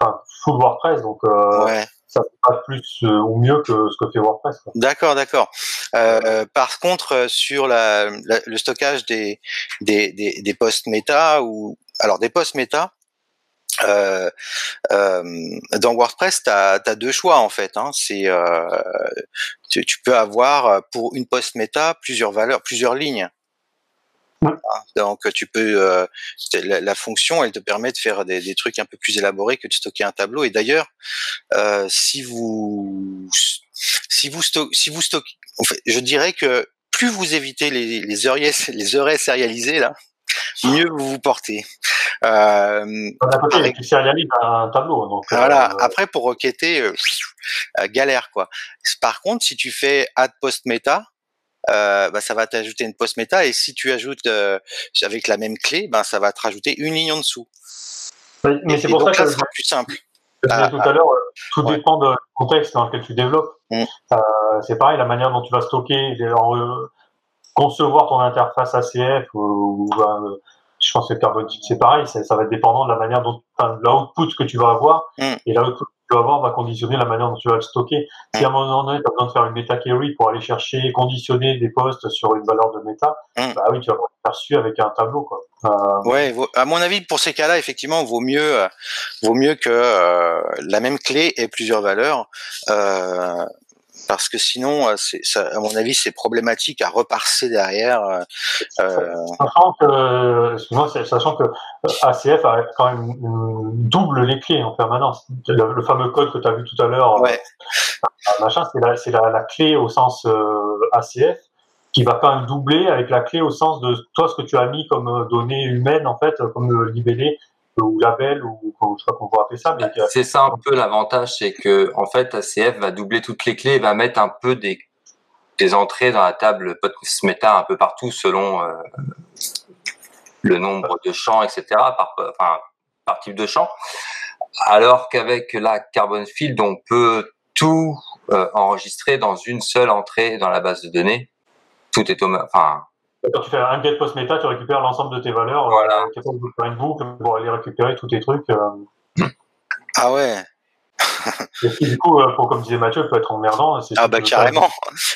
Speaker 4: enfin, full WordPress, donc. Ouais ça fait pas plus ou mieux que ce que fait WordPress.
Speaker 3: D'accord, d'accord. Euh, par contre, sur la, la, le stockage des, des, des, des posts méta ou alors des posts méta, euh, euh, dans WordPress, tu as, deux choix en fait. Hein. C'est euh, tu, peux avoir pour une post méta plusieurs valeurs, plusieurs lignes. Hein, donc tu peux euh, la, fonction, elle te permet de faire des, des, trucs un peu plus élaborés que de stocker un tableau. Et d'ailleurs, euh, si vous si vous si vous stockez, en fait, je dirais que plus vous évitez les les heures les heures sérialisées là, mieux vous vous portez.
Speaker 4: Euh, côté, tu sérialises un tableau. Donc,
Speaker 3: voilà. Euh, Après, pour requêter, euh, galère quoi. Par contre, si tu fais add post meta, euh, bah, ça va t'ajouter une post méta et si tu ajoutes euh, avec la même clé, ben ça va te rajouter une ligne en dessous.
Speaker 4: mais c'est pour ça que
Speaker 3: ça sera plus simple.
Speaker 4: Ah, tout à l'heure, euh, tout dépend du contexte dans lequel tu développes. Mm. c'est pareil, la manière dont tu vas stocker, concevoir ton interface ACF ou, je pense que Carbon c'est pareil, ça, va être dépendant de la manière dont l'output que tu vas avoir mm. et l'output tu vas avoir va conditionner la manière dont tu vas le stocker. Si à un moment donné, tu as besoin de faire une meta query pour aller chercher, conditionner des postes sur une valeur de méta, mm. bah oui, tu vas avoir perçu avec un tableau. Quoi.
Speaker 3: Euh... Ouais, à mon avis, pour ces cas-là, effectivement, vaut mieux, euh, vaut mieux que euh, la même clé ait plusieurs valeurs. Euh, parce que sinon, euh, ça, à mon avis, c'est problématique à reparser derrière. Euh,
Speaker 4: euh sachant que, sachant que ACF a quand même double les clés en permanence. Le, fameux code que tu as vu tout à l'heure,
Speaker 3: ouais.
Speaker 4: machin, c'est la, la, la, clé au sens ACF qui va quand même doubler avec la clé au sens de toi ce que tu as mis comme données humaines en fait, comme libellé ou label ou je sais pas comment ça.
Speaker 2: C'est ça un peu l'avantage, c'est que en fait ACF va doubler toutes les clés, et va mettre un peu des, entrées dans la table podcast meta un peu partout selon euh, le nombre de champs, etc. Par, type de champ. Alors qu'avec la Carbon Field, on peut tout euh, enregistrer dans une seule entrée dans la base de données. Tout est enfin,
Speaker 4: quand tu fais un get post meta, tu récupères l'ensemble de tes valeurs.
Speaker 2: Voilà.
Speaker 4: tu de faire une boucle pour aller récupérer tous tes trucs. Euh.
Speaker 3: Ah ouais.
Speaker 4: Et du coup, euh, pour, comme disait Mathieu, peut être emmerdant.
Speaker 3: Ah bah carrément.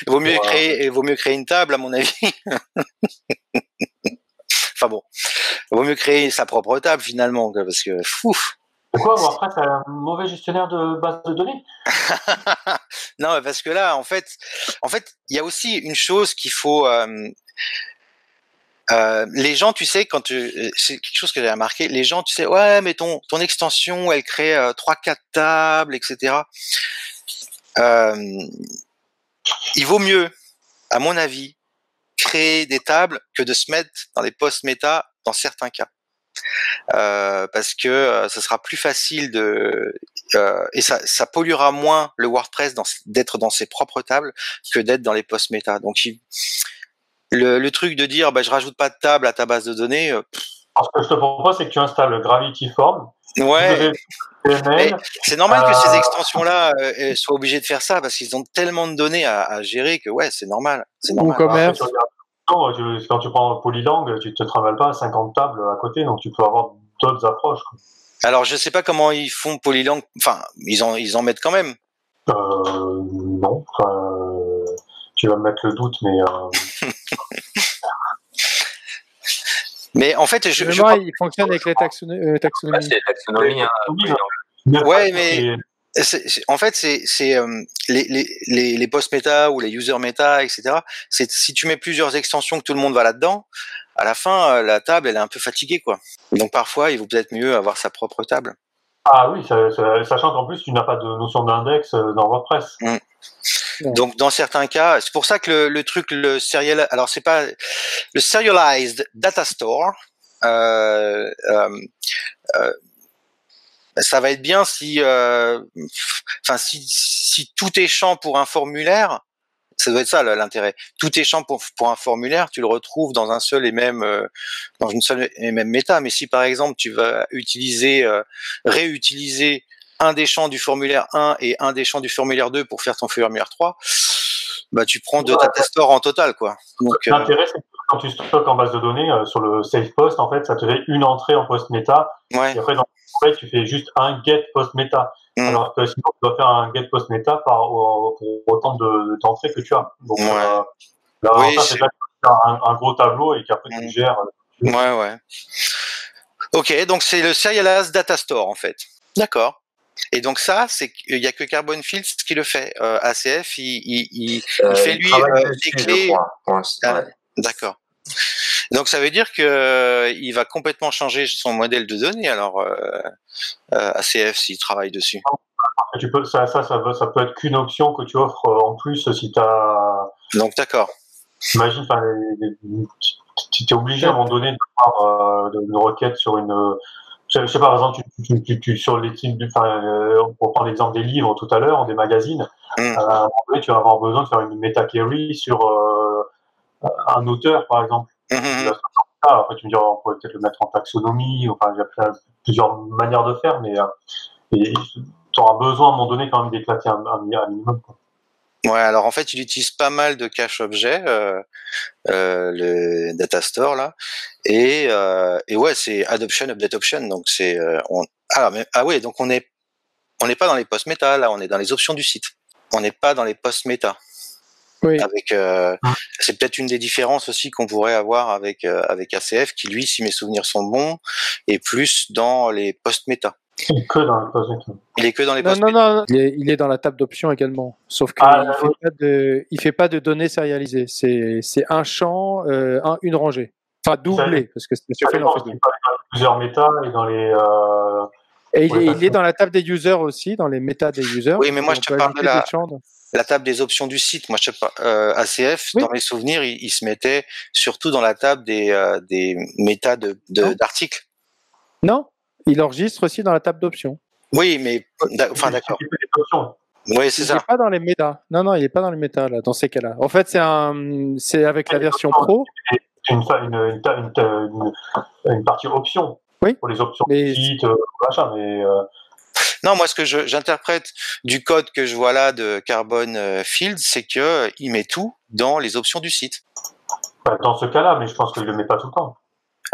Speaker 3: Il vaut mieux créer, il vaut mieux créer une table, à mon avis. enfin bon, il vaut mieux créer sa propre table finalement, parce que fou.
Speaker 4: Pourquoi WordPress a un mauvais gestionnaire de base de données
Speaker 3: Non, parce que là, en fait, en fait, il y a aussi une chose qu'il faut. Euh, euh, les gens, tu sais, quand tu, euh, c'est quelque chose que j'ai remarqué, les gens, tu sais, ouais, mais ton, ton extension, elle crée euh, trois, quatre tables, etc. il vaut mieux, à mon avis, créer des tables que de se mettre dans des posts méta dans certains cas. parce que ça sera plus facile de et ça, ça polluera moins le WordPress d'être dans ses propres tables que d'être dans les posts méta. Donc le, truc de dire bah, je rajoute pas de table à ta base de données. Euh,
Speaker 4: ce que je te propose, c'est que tu installes Gravity Form.
Speaker 3: Ouais. C'est normal que ces euh, extensions-là euh, soient obligées de faire ça parce qu'ils ont tellement de données à, gérer que ouais, c'est normal. C'est normal.
Speaker 1: commerce.
Speaker 4: Quand tu prends Polylang, tu te travailles pas à 50 tables à côté, donc tu peux avoir d'autres approches.
Speaker 3: Alors, je sais pas comment ils font Polylang. Enfin, ils en, ils en mettent quand même.
Speaker 4: Euh, non. tu vas me mettre le doute, mais.
Speaker 3: Mais en fait, je,
Speaker 1: je il fonctionne avec les taxonomies. Euh, taxonomies.
Speaker 2: c'est taxonomie.
Speaker 3: Hein, ouais, mais en fait, c'est euh, les, les, les, les post méta ou les user méta, etc. C'est si tu mets plusieurs extensions que tout le monde va là-dedans, à la fin, euh, la table, elle est un peu fatiguée, quoi. Donc parfois, il vaut peut-être mieux avoir sa propre table.
Speaker 4: Ah oui, sachant qu'en plus, tu n'as pas de notion d'index dans WordPress.
Speaker 3: Donc dans certains cas, c'est pour ça que le, truc, le serial, alors c'est pas le serialized data store. Euh, euh, euh, ça va être bien si, enfin si, tout est champ pour un formulaire, ça doit être ça l'intérêt. Tout est champ pour, un formulaire, tu le retrouves dans un seul et même dans une seule et même méta. Mais si par exemple tu vas utiliser, réutiliser un des champs du formulaire 1 et un des champs du formulaire 2 pour faire ton formulaire 3, bah tu prends deux data stores en total quoi.
Speaker 4: Euh, L'intérêt c'est que quand tu stockes en base de données euh, sur le save post en fait ça te fait une entrée en post méta
Speaker 3: ouais.
Speaker 4: et après dans le tu fais juste un get post méta. Mm. Alors que sinon tu dois faire un get post méta par pour autant d'entrées que tu as. Donc
Speaker 3: ouais. euh,
Speaker 4: oui, c'est que tu as un, un, gros tableau et qu'après tu mm. gères.
Speaker 3: Euh, ouais ouais. Ok donc c'est le serialized data store en fait. D'accord. Et donc ça, c'est il y a que Carbon Fields qui le fait. Euh, ACF, il, il, il, euh, fait lui euh, des clés. Ah, d'accord. Donc ça veut dire que euh, il va complètement changer son modèle de données alors euh, euh, ACF s'il travaille dessus.
Speaker 4: Tu peux, ça, ça, ça, ça peut être qu'une option que tu offres en plus si tu as.
Speaker 3: Donc d'accord.
Speaker 4: Imagine, tu es obligé à un moment donné de faire une requête sur une. Je sais pas, par exemple, tu, tu, tu, sur les types, enfin, pour prendre l'exemple des livres tout à l'heure, des magazines, mm. à un moment donné, tu vas avoir besoin de faire une meta query sur un auteur, par exemple. Mhm. Après, tu me diras, on pourrait peut-être le mettre en taxonomie. Enfin, il y a plusieurs manières de faire, mais euh, tu auras besoin à un moment donné quand même d'éclater un, un, minimum.
Speaker 3: Ouais, alors en fait, il utilise pas mal de cache objet, euh, euh, le data store là, et, euh, et ouais, c'est adoption update option, donc c'est euh, on... ah mais ah ouais, donc on est on n'est pas dans les post méta là, on est dans les options du site, on n'est pas dans les post méta. Avec, euh, ah. c'est peut-être une des différences aussi qu'on pourrait avoir avec euh, avec ACF, qui lui, si mes souvenirs sont bons, est plus dans les post-méta.
Speaker 4: Il est que dans les post-méta.
Speaker 3: Il est que dans les
Speaker 1: Non, non, non, il est, dans la table d'options également. Sauf qu'il ah, ne fait, pas de, il fait pas de données sérialisées. C'est, c'est un champ, euh, un, une rangée. Enfin, doublé, parce que c'est
Speaker 4: fait dans plusieurs méta et dans les. Euh,
Speaker 1: et il, il est dans la table des users aussi, dans les méta des users.
Speaker 3: Oui, mais moi je te parle de la la table des options du site. Moi, je sais pas, euh, ACF, dans mes souvenirs, il, se mettait surtout dans la table des, euh, des méta de, d'articles.
Speaker 1: non, il enregistre aussi dans la table d'options.
Speaker 3: Oui, mais enfin d'accord. Oui, c'est ça.
Speaker 1: Il n'est pas dans les méta. Non, non, il n'est pas dans les méta là, dans ces cas-là. En fait, c'est un, c'est avec la version pro.
Speaker 4: Une, une, une, une, partie option.
Speaker 1: Oui.
Speaker 4: Pour les options mais... site, euh, machin, mais.
Speaker 3: Non, moi, ce que j'interprète du code que je vois là de Carbon euh, Field, c'est que euh, il met tout dans les options du site.
Speaker 4: Bah, dans ce cas-là, mais je pense qu'il le met pas tout le temps.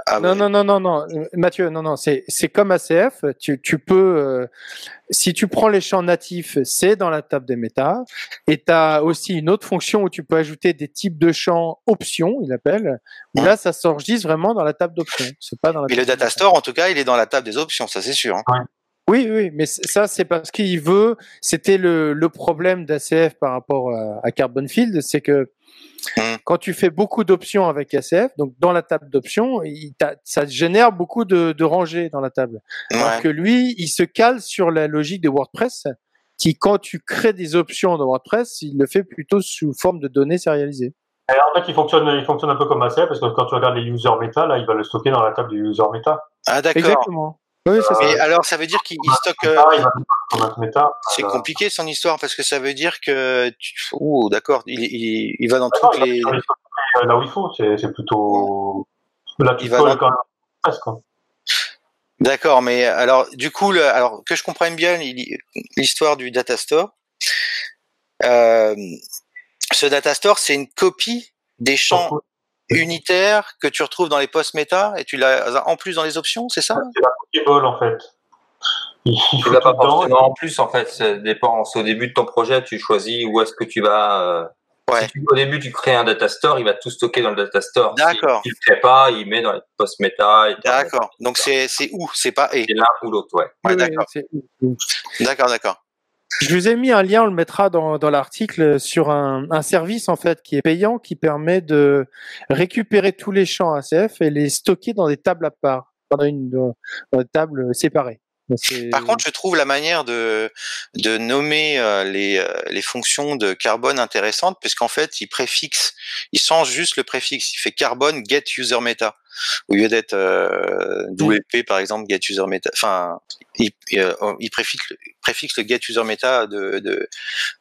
Speaker 1: Ah non, non, non, non, non, euh, Mathieu, non, non, c'est comme ACF. Tu, tu peux, si tu prends les champs natifs, c'est dans la table des méta. Et tu as aussi une autre fonction où tu peux ajouter des types de champs options, il appelle. Où là, ça s'enregistre vraiment dans la table d'options. C'est pas dans la.
Speaker 3: Mais le data store, en tout cas, il est dans la table des options, ça c'est sûr. Hein.
Speaker 1: Oui, oui, mais ça, c'est parce qu'il veut. C'était le, le problème d'ACF par rapport à, à Carbon Field, c'est que mmh. Quand tu fais beaucoup d'options avec ACF, donc dans la table d'options, ça génère beaucoup de, de, rangées dans la table. Alors que lui, il se cale sur la logique de WordPress, qui, quand tu crées des options dans WordPress, il le fait plutôt sous forme de données sérialisées.
Speaker 4: en fait, il fonctionne, il fonctionne un peu comme ACF, parce que quand tu regardes les user meta, là, il va le stocker dans la table des user meta.
Speaker 3: Ah, d'accord.
Speaker 1: Exactement.
Speaker 3: Oui, Mais alors, ça veut dire qu'il stocke. Euh, c'est compliqué son histoire parce que ça veut dire que. Ouh, d'accord, il, il, il, va dans toutes les.
Speaker 4: Là où il faut, c'est plutôt. Là, tu il va dans... quand même presque.
Speaker 3: D'accord, mais alors, du coup, le, alors que je comprenne bien l'histoire du data store, euh, ce data store, c'est une copie des champs unitaire que tu retrouves dans les post méta et tu l'as en plus dans les options, c'est ça?
Speaker 4: C'est la en fait.
Speaker 2: Il tu vas pas forcément en plus en fait, ça dépend. Au début de ton projet, tu choisis où est-ce que tu vas. Euh,
Speaker 3: ouais.
Speaker 2: Si au début tu crées un data store, il va tout stocker dans le data store.
Speaker 3: D'accord.
Speaker 2: Si il le fait pas, il met dans les post méta.
Speaker 3: D'accord. Donc c'est c'est où? C'est pas
Speaker 2: et. C'est l'un ou l'autre, ouais.
Speaker 3: Ouais, d'accord. D'accord, d'accord.
Speaker 1: Je vous ai mis un lien, on le mettra dans, dans l'article sur un, un, service en fait qui est payant, qui permet de récupérer tous les champs ACF et les stocker dans des tables à part, dans une, dans des tables séparées.
Speaker 3: Par contre, je trouve la manière de, de nommer euh, les, euh, les fonctions de carbone intéressante, puisqu'en fait, il préfixe, il change juste le préfixe. Il fait carbone get user meta au lieu d'être euh, WP par exemple get user meta. Enfin, il, il préfixe, préfixe, le get user meta de, de,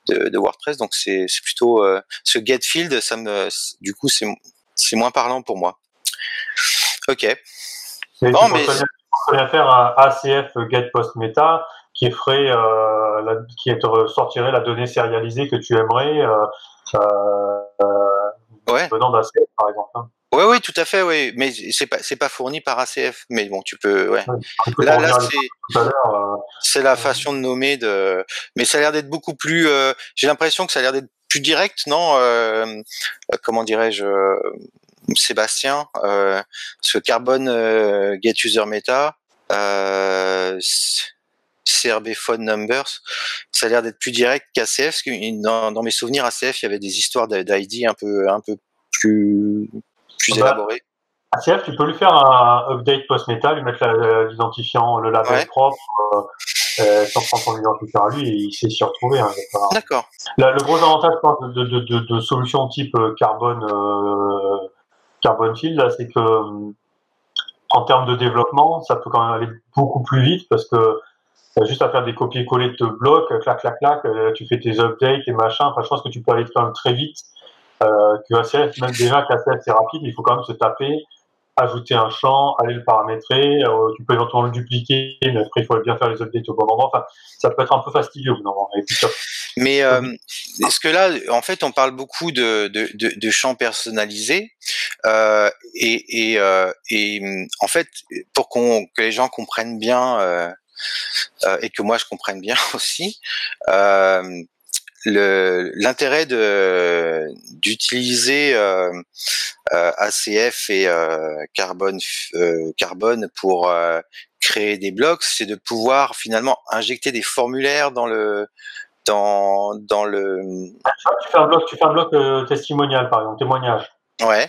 Speaker 3: de, de WordPress. Donc c'est plutôt ce get field. Ça me, du coup, c'est c'est moins parlant pour moi. Ok.
Speaker 4: Non, mais pourrait faire un ACF get post meta qui ferait, euh, la, qui te sortirait la donnée sérialisée que tu aimerais euh, euh,
Speaker 3: ouais.
Speaker 4: venant d'ACF par exemple. Hein.
Speaker 3: Oui, oui, tout à fait, oui, mais c'est pas c'est pas fourni par ACF, mais bon, tu peux, ouais. là, là, c'est euh, c'est la façon de nommer de, mais ça a l'air d'être beaucoup plus. Euh, J'ai l'impression que ça a l'air d'être plus direct, non Comment dirais-je Sébastien, euh, ce Carbon euh, Get User Meta, euh, CRB Phone Numbers, ça a l'air d'être plus direct qu'ACF, parce que dans, dans, mes souvenirs, ACF, il y avait des histoires d'ID un peu, un peu plus, plus ah bah, élaborées.
Speaker 4: ACF, tu peux lui faire un update post-meta, lui mettre l'identifiant, le label propre, euh, sans prendre son identifiant à lui, et il sait s'y retrouver. Hein,
Speaker 3: D'accord.
Speaker 4: Le gros avantage de, de, de, de, solutions type carbone, euh, carbone field, c'est que en termes de développement, ça peut quand même aller beaucoup plus vite parce que juste à faire des copier-coller de blocs, clac, clac, clac, euh, tu fais tes updates, tes machins. Enfin, je pense que tu peux aller quand même très vite. Euh, que ACF, même déjà qu'ACF c'est rapide, il faut quand même se taper, ajouter un champ, aller le paramétrer. Euh, tu peux éventuellement le dupliquer, mais après il faut bien faire les updates au bon moment. Enfin, ça peut être un peu fastidieux
Speaker 3: Mais euh, est-ce que là, en fait, on parle beaucoup de champs personnalisés euh, et, et, euh, et, en fait, pour qu'on que les gens comprennent bien euh, euh, et que moi je comprenne bien aussi, l'intérêt de d'utiliser euh, euh, ACF et euh, carbone euh, carbone pour euh, créer des blocs, c'est de pouvoir finalement injecter des formulaires dans le dans dans le.
Speaker 4: Tu fais un bloc, tu fais un bloc testimonial par exemple, témoignage.
Speaker 3: Ouais.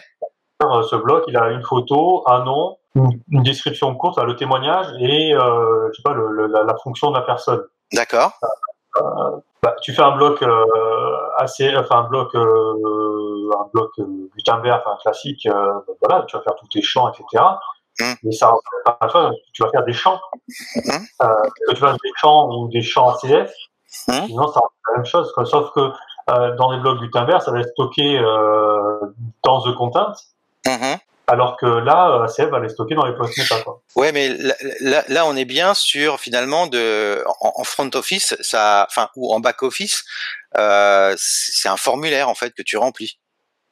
Speaker 4: Ce bloc, il a une photo, un nom, une, description courte, le témoignage et je sais pas le, la, la, fonction de la personne.
Speaker 3: D'accord.
Speaker 4: Bah, tu fais un bloc euh, assez, enfin un bloc, euh, un bloc euh, Gutenberg, enfin classique. Bah, voilà, tu vas faire tous tes champs, etc. Mmh. Mais ça, tu vas faire des champs. Mmh. que tu fasses des champs ou des champs ACF, mmh. sinon ça la même chose. Sauf que dans les blocs Gutenberg, ça va être stocké dans The Content. Alors que là, ACF va les stocker dans les post meta. Quoi.
Speaker 3: Ouais, mais là, là, on est bien sur finalement de en, front office, ça, enfin ou en back office, euh, c'est un formulaire en fait que tu remplis.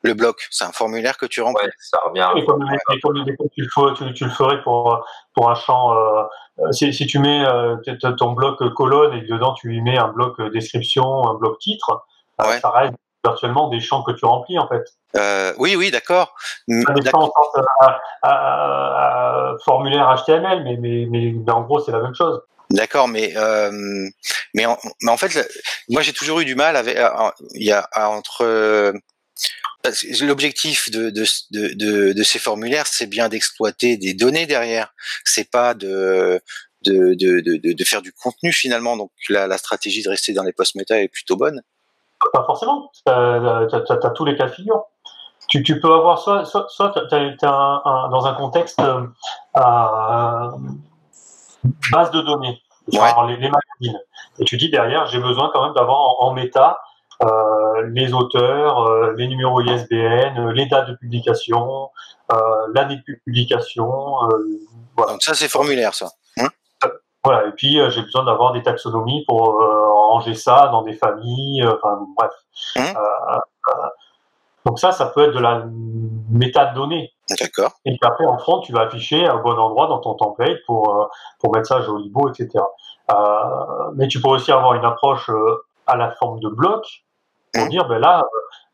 Speaker 3: Le bloc, c'est un formulaire que tu remplis. Ouais,
Speaker 2: ça revient.
Speaker 4: Et comme, tu, le, tu, le ferais pour pour un champ. Euh, si, si, tu mets euh, ton bloc colonne et dedans tu y mets un bloc description, un bloc titre, euh, ouais. ça reste virtuellement des champs que tu remplis en fait.
Speaker 3: Euh, oui, oui, d'accord.
Speaker 4: Des champs en formulaire HTML, mais, mais, mais, en gros c'est la même chose.
Speaker 3: D'accord, mais euh, mais, en, mais en fait, moi j'ai toujours eu du mal avec. Il y a entre l'objectif de, de, de, de, ces formulaires, c'est bien d'exploiter des données derrière. C'est pas de de, de, de, de, faire du contenu finalement. Donc la, la stratégie de rester dans les post méta est plutôt bonne.
Speaker 4: Pas forcément. Tu as, tous les cas de figure. Tu, tu peux avoir soit, soit, soit tu es dans un contexte euh, base de données, genre les, magazines. Et tu dis derrière, j'ai besoin quand même d'avoir en, méta euh, les auteurs, euh, les numéros ISBN, les dates de publication, l'année de publication.
Speaker 3: voilà. Donc ça, c'est formulaire, ça. Hein?
Speaker 4: Voilà, et puis j'ai besoin d'avoir des taxonomies pour ranger ça dans des familles, enfin bref. Mmh. donc ça, ça peut être de la métadonnée.
Speaker 3: D'accord.
Speaker 4: Et puis après, en front, tu vas afficher un bon endroit dans ton template pour, pour mettre ça joli beau, etc. Euh, mais tu peux aussi avoir une approche à la forme de bloc pour mmh. dire, ben là,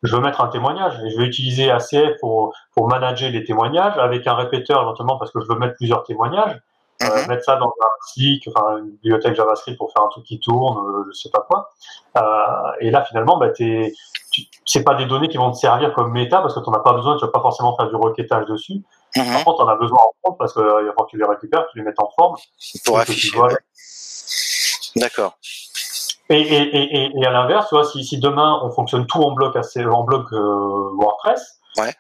Speaker 4: je veux mettre un témoignage et je vais utiliser ACF pour, pour manager les témoignages avec un répéteur éventuellement parce que je veux mettre plusieurs témoignages. Euh, mhm. mettre ça dans un Slick, enfin une bibliothèque JavaScript pour faire un truc qui tourne, euh, je sais pas quoi. Euh, et là, finalement, bah, t'es, c'est pas des données qui vont te servir comme méta parce que tu n'en as pas besoin, tu vas pas forcément faire du requêtage dessus. Mhm. Par contre, tu en as besoin en forme parce que quand tu les récupères, tu les mets en forme.
Speaker 3: Pour afficher. D'accord.
Speaker 4: Et, et, et, et, à l'inverse, si, si demain on fonctionne tout en bloc, assez, en bloc WordPress,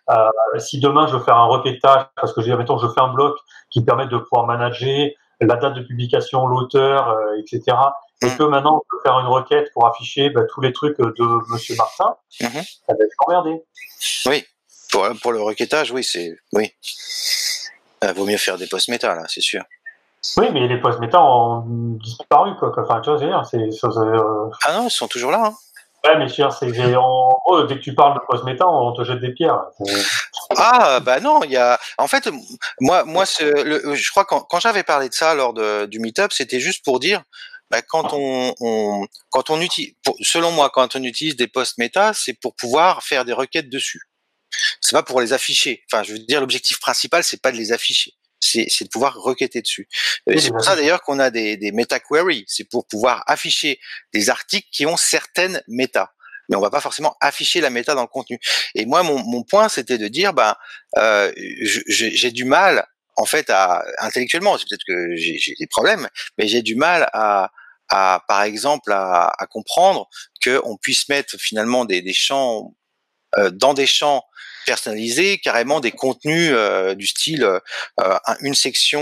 Speaker 4: euh, si demain je veux faire un requêtage, parce que je mettons, je fais un bloc qui permet de pouvoir manager la date de publication, l'auteur, euh, etc. Et mm. que maintenant je veux faire une requête pour afficher bah, tous les trucs de Monsieur Martin, mm-hmm. ça va être emmerdé.
Speaker 3: Oui, pour, pour le requêtage, oui, c'est oui. Il vaut mieux faire des post méta là, c'est sûr.
Speaker 4: Oui, mais les post méta ont disparu quoi. Enfin, tu vois, c'est.
Speaker 3: Euh... Ah non, ils sont toujours là. Hein.
Speaker 4: Ouais, mais c'est en gros, dès que tu parles de post méta, on te jette des pierres.
Speaker 3: Ah bah non, il y a. En fait, moi, moi, le, je crois quand, quand j'avais parlé de ça lors de, du meetup, c'était juste pour dire. Bah, quand on, on, quand on utilise, selon moi, quand on utilise des post méta, c'est pour pouvoir faire des requêtes dessus. C'est pas pour les afficher. Enfin, je veux dire, l'objectif principal, c'est pas de les afficher c'est de pouvoir requêter dessus. c'est pour ça d'ailleurs qu'on a des, des meta queries, c'est pour pouvoir afficher des articles qui ont certaines méta. mais on va pas forcément afficher la méta dans le contenu. Et moi, mon, mon point, c'était de dire, ben, euh, j'ai du mal, en fait, à intellectuellement, c'est peut-être que j'ai des problèmes, mais j'ai du mal à, à, par exemple, à, à comprendre qu'on puisse mettre finalement des, des champs euh, dans des champs personnalisés, carrément des contenus euh, du style euh, une section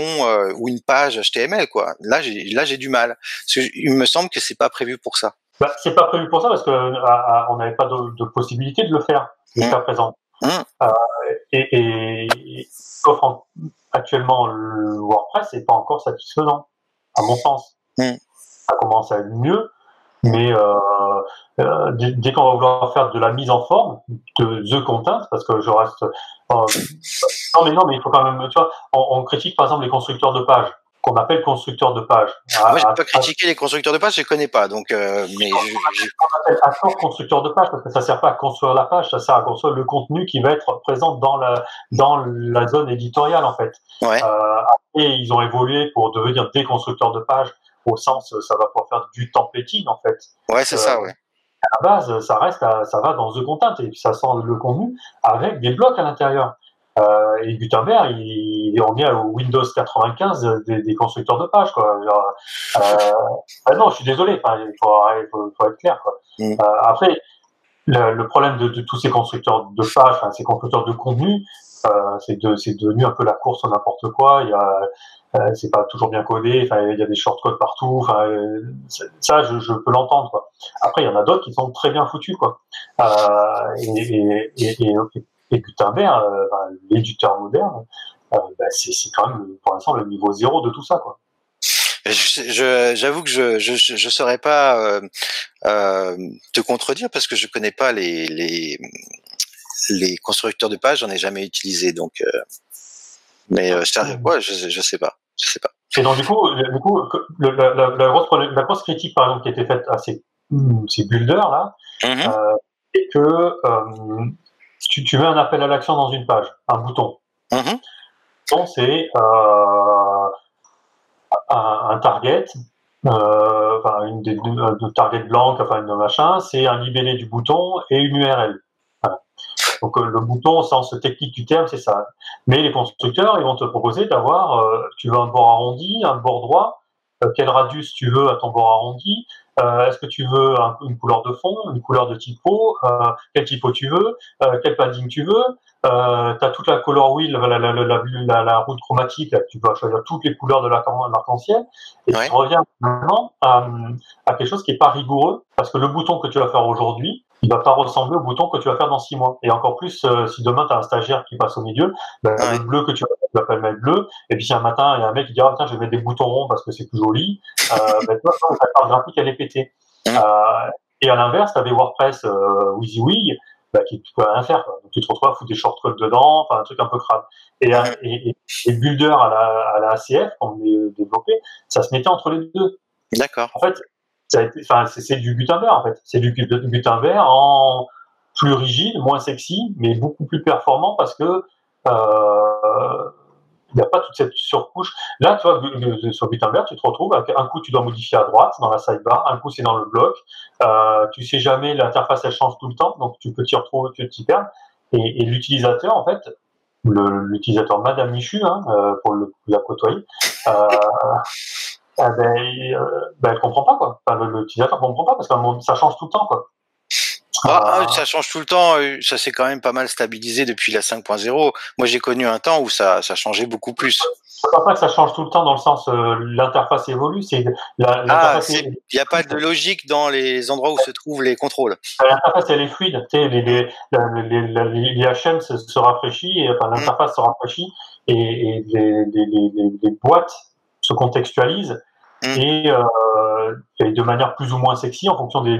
Speaker 3: ou une page HTML quoi. Là j'ai là j'ai du mal. Parce que, il me semble que c'est pas prévu pour ça.
Speaker 4: Bah, c'est pas prévu pour ça parce que on n'avait pas de, de, possibilité de le faire jusqu'à mmh. présent. Mmh. et, et, actuellement le WordPress c'est pas encore satisfaisant à mon sens. Mmh. Ça commence à être mieux, mais euh, euh, dès, qu'on va vouloir faire de la mise en forme de the content, parce que je reste euh, non mais non mais il faut quand même tu vois, on, critique par exemple les constructeurs de pages qu'on appelle constructeurs de pages.
Speaker 3: Ah, moi, j'ai pas critiqué les constructeurs de pages, je connais pas, donc. Euh, mais
Speaker 4: on appelle à tort constructeur de pages parce que ça sert pas à construire la page, ça sert à construire le contenu qui va être présent dans la dans la zone éditoriale en fait.
Speaker 3: Ouais. Euh,
Speaker 4: et ils ont évolué pour devenir des constructeurs de pages au sens ça va pouvoir faire du templating en fait.
Speaker 3: Ouais, c'est ça, euh, ouais.
Speaker 4: À la base, ça reste, ça va dans The Content et ça sent le contenu avec des blocs à l'intérieur. Euh, et Gutenberg, il, on est au Windows 95 des, des constructeurs de pages, quoi. Genre, euh, ah non, je suis désolé, il faut, faut, être clair, quoi. Mm. Après, le, le problème de, de, tous ces constructeurs de pages, ces constructeurs de contenu, c'est de, devenu un peu la course en n'importe quoi. Il y a, euh, c'est pas toujours bien codé. Il y a des shortcodes partout. Euh, ça, je, peux l'entendre. Après, il y en a d'autres qui sont très bien foutus, quoi. Euh, et, et, Gutenberg, l'éditeur moderne, bah, c'est, quand même pour l'instant le niveau zéro de tout ça, quoi.
Speaker 3: Je, j'avoue que je je, je saurais pas te contredire parce que je connais pas les, les les constructeurs de pages, j'en ai jamais utilisé, donc. Euh, mais euh, ouais, je, je sais pas, je sais pas.
Speaker 4: Et donc du coup, du coup, la, la, la, grosse, la grosse critique par exemple qui a été faite à ces, ces builders là, euh, c'est que euh, tu, tu mets un appel à l'action dans une page, un bouton.
Speaker 3: Mm-hmm.
Speaker 4: Donc c'est euh, un, un, target, euh, enfin une, une, target blanc, enfin une machin, c'est un libellé du bouton et une URL. Donc euh, le bouton, au sens technique du terme, c'est ça. Mais les constructeurs, ils vont te proposer d'avoir, euh, tu veux un bord arrondi, un bord droit, euh, quel radius tu veux à ton bord arrondi, est-ce que tu veux une couleur de fond, une couleur de typo, quel typo tu veux, quel padding tu veux, tu as toute la color wheel, la, la, la, la, route chromatique, tu peux choisir toutes les couleurs de l'arc-en-ciel, et tu reviens maintenant à, à, quelque chose qui est pas rigoureux, parce que le bouton que tu vas faire aujourd'hui, il va pas ressembler au bouton que tu vas faire dans six mois. Et encore plus, euh, si demain tu as un stagiaire qui passe au milieu, ben, le bleu que tu vas, tu vas pas le mettre bleu, et puis si un matin il y a un mec qui dit ah tiens je vais mettre des boutons ronds parce que c'est plus joli, euh, ben, toi, ta carte graphique elle est pétée. Euh, et à l'inverse, tu avais WordPress euh, WYSIWYG, bah, qui ne pouvait rien faire. Quoi. Donc tu te retrouves à foutre des shortcodes dedans, enfin un truc un peu crade. Et, et, et, et Builder à la, à la ACF, quand on est développé, ça se mettait entre les deux.
Speaker 3: D'accord.
Speaker 4: En fait, enfin, c'est du Gutenberg en fait. C'est du Gutenberg en plus rigide, moins sexy, mais beaucoup plus performant parce que euh, il n'y a pas toute cette surcouche. Là, tu vois, sur Gutenberg, tu te retrouves, un coup tu dois modifier à droite dans la sidebar, un coup c'est dans le bloc. Euh, tu sais jamais, l'interface elle change tout le temps, donc tu peux t'y retrouver, tu t'y perds. Et, et l'utilisateur, en fait, l'utilisateur Madame Michu, hein, euh, pour le, la côtoyer, euh, eh ben, euh, ben, elle comprend pas quoi. Enfin, l'utilisateur comprend pas parce que ça change tout le temps quoi.
Speaker 3: Ah, ah, ça change tout le temps. Euh, ça s'est quand même pas mal stabilisé depuis la 5.0. Moi, j'ai connu un temps où ça, ça changeait beaucoup plus.
Speaker 4: Ne pas que ça change tout le temps dans le sens euh, l'interface évolue. C'est
Speaker 3: ah, il n'y a pas de logique dans les endroits où se trouvent les contrôles.
Speaker 4: L'interface elle est fluide. Les, les, les, les, HM se, se rafraîchit, et, enfin l'interface se rafraîchit et, et les, boîtes se contextualisent Mm. et, euh, et, de manière plus ou moins sexy en fonction des,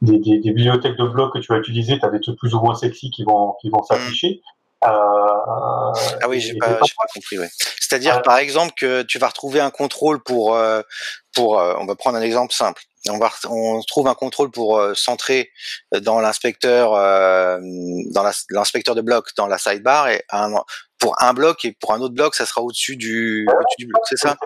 Speaker 4: des, des, des bibliothèques de blocs que tu vas utiliser. Tu as des trucs plus ou moins sexy qui vont, qui vont s'afficher. Euh,
Speaker 3: ah oui, j'ai pas, pas, compris. Ouais. C'est-à-dire, par exemple, que tu vas retrouver un contrôle pour, euh, pour, euh, on va prendre un exemple simple. On va, on trouve un contrôle pour euh, centrer dans l'inspecteur, dans l'inspecteur de bloc dans la sidebar et un, pour un bloc et pour un autre bloc, ça sera au-dessus du, au-dessus du bloc, c'est ça?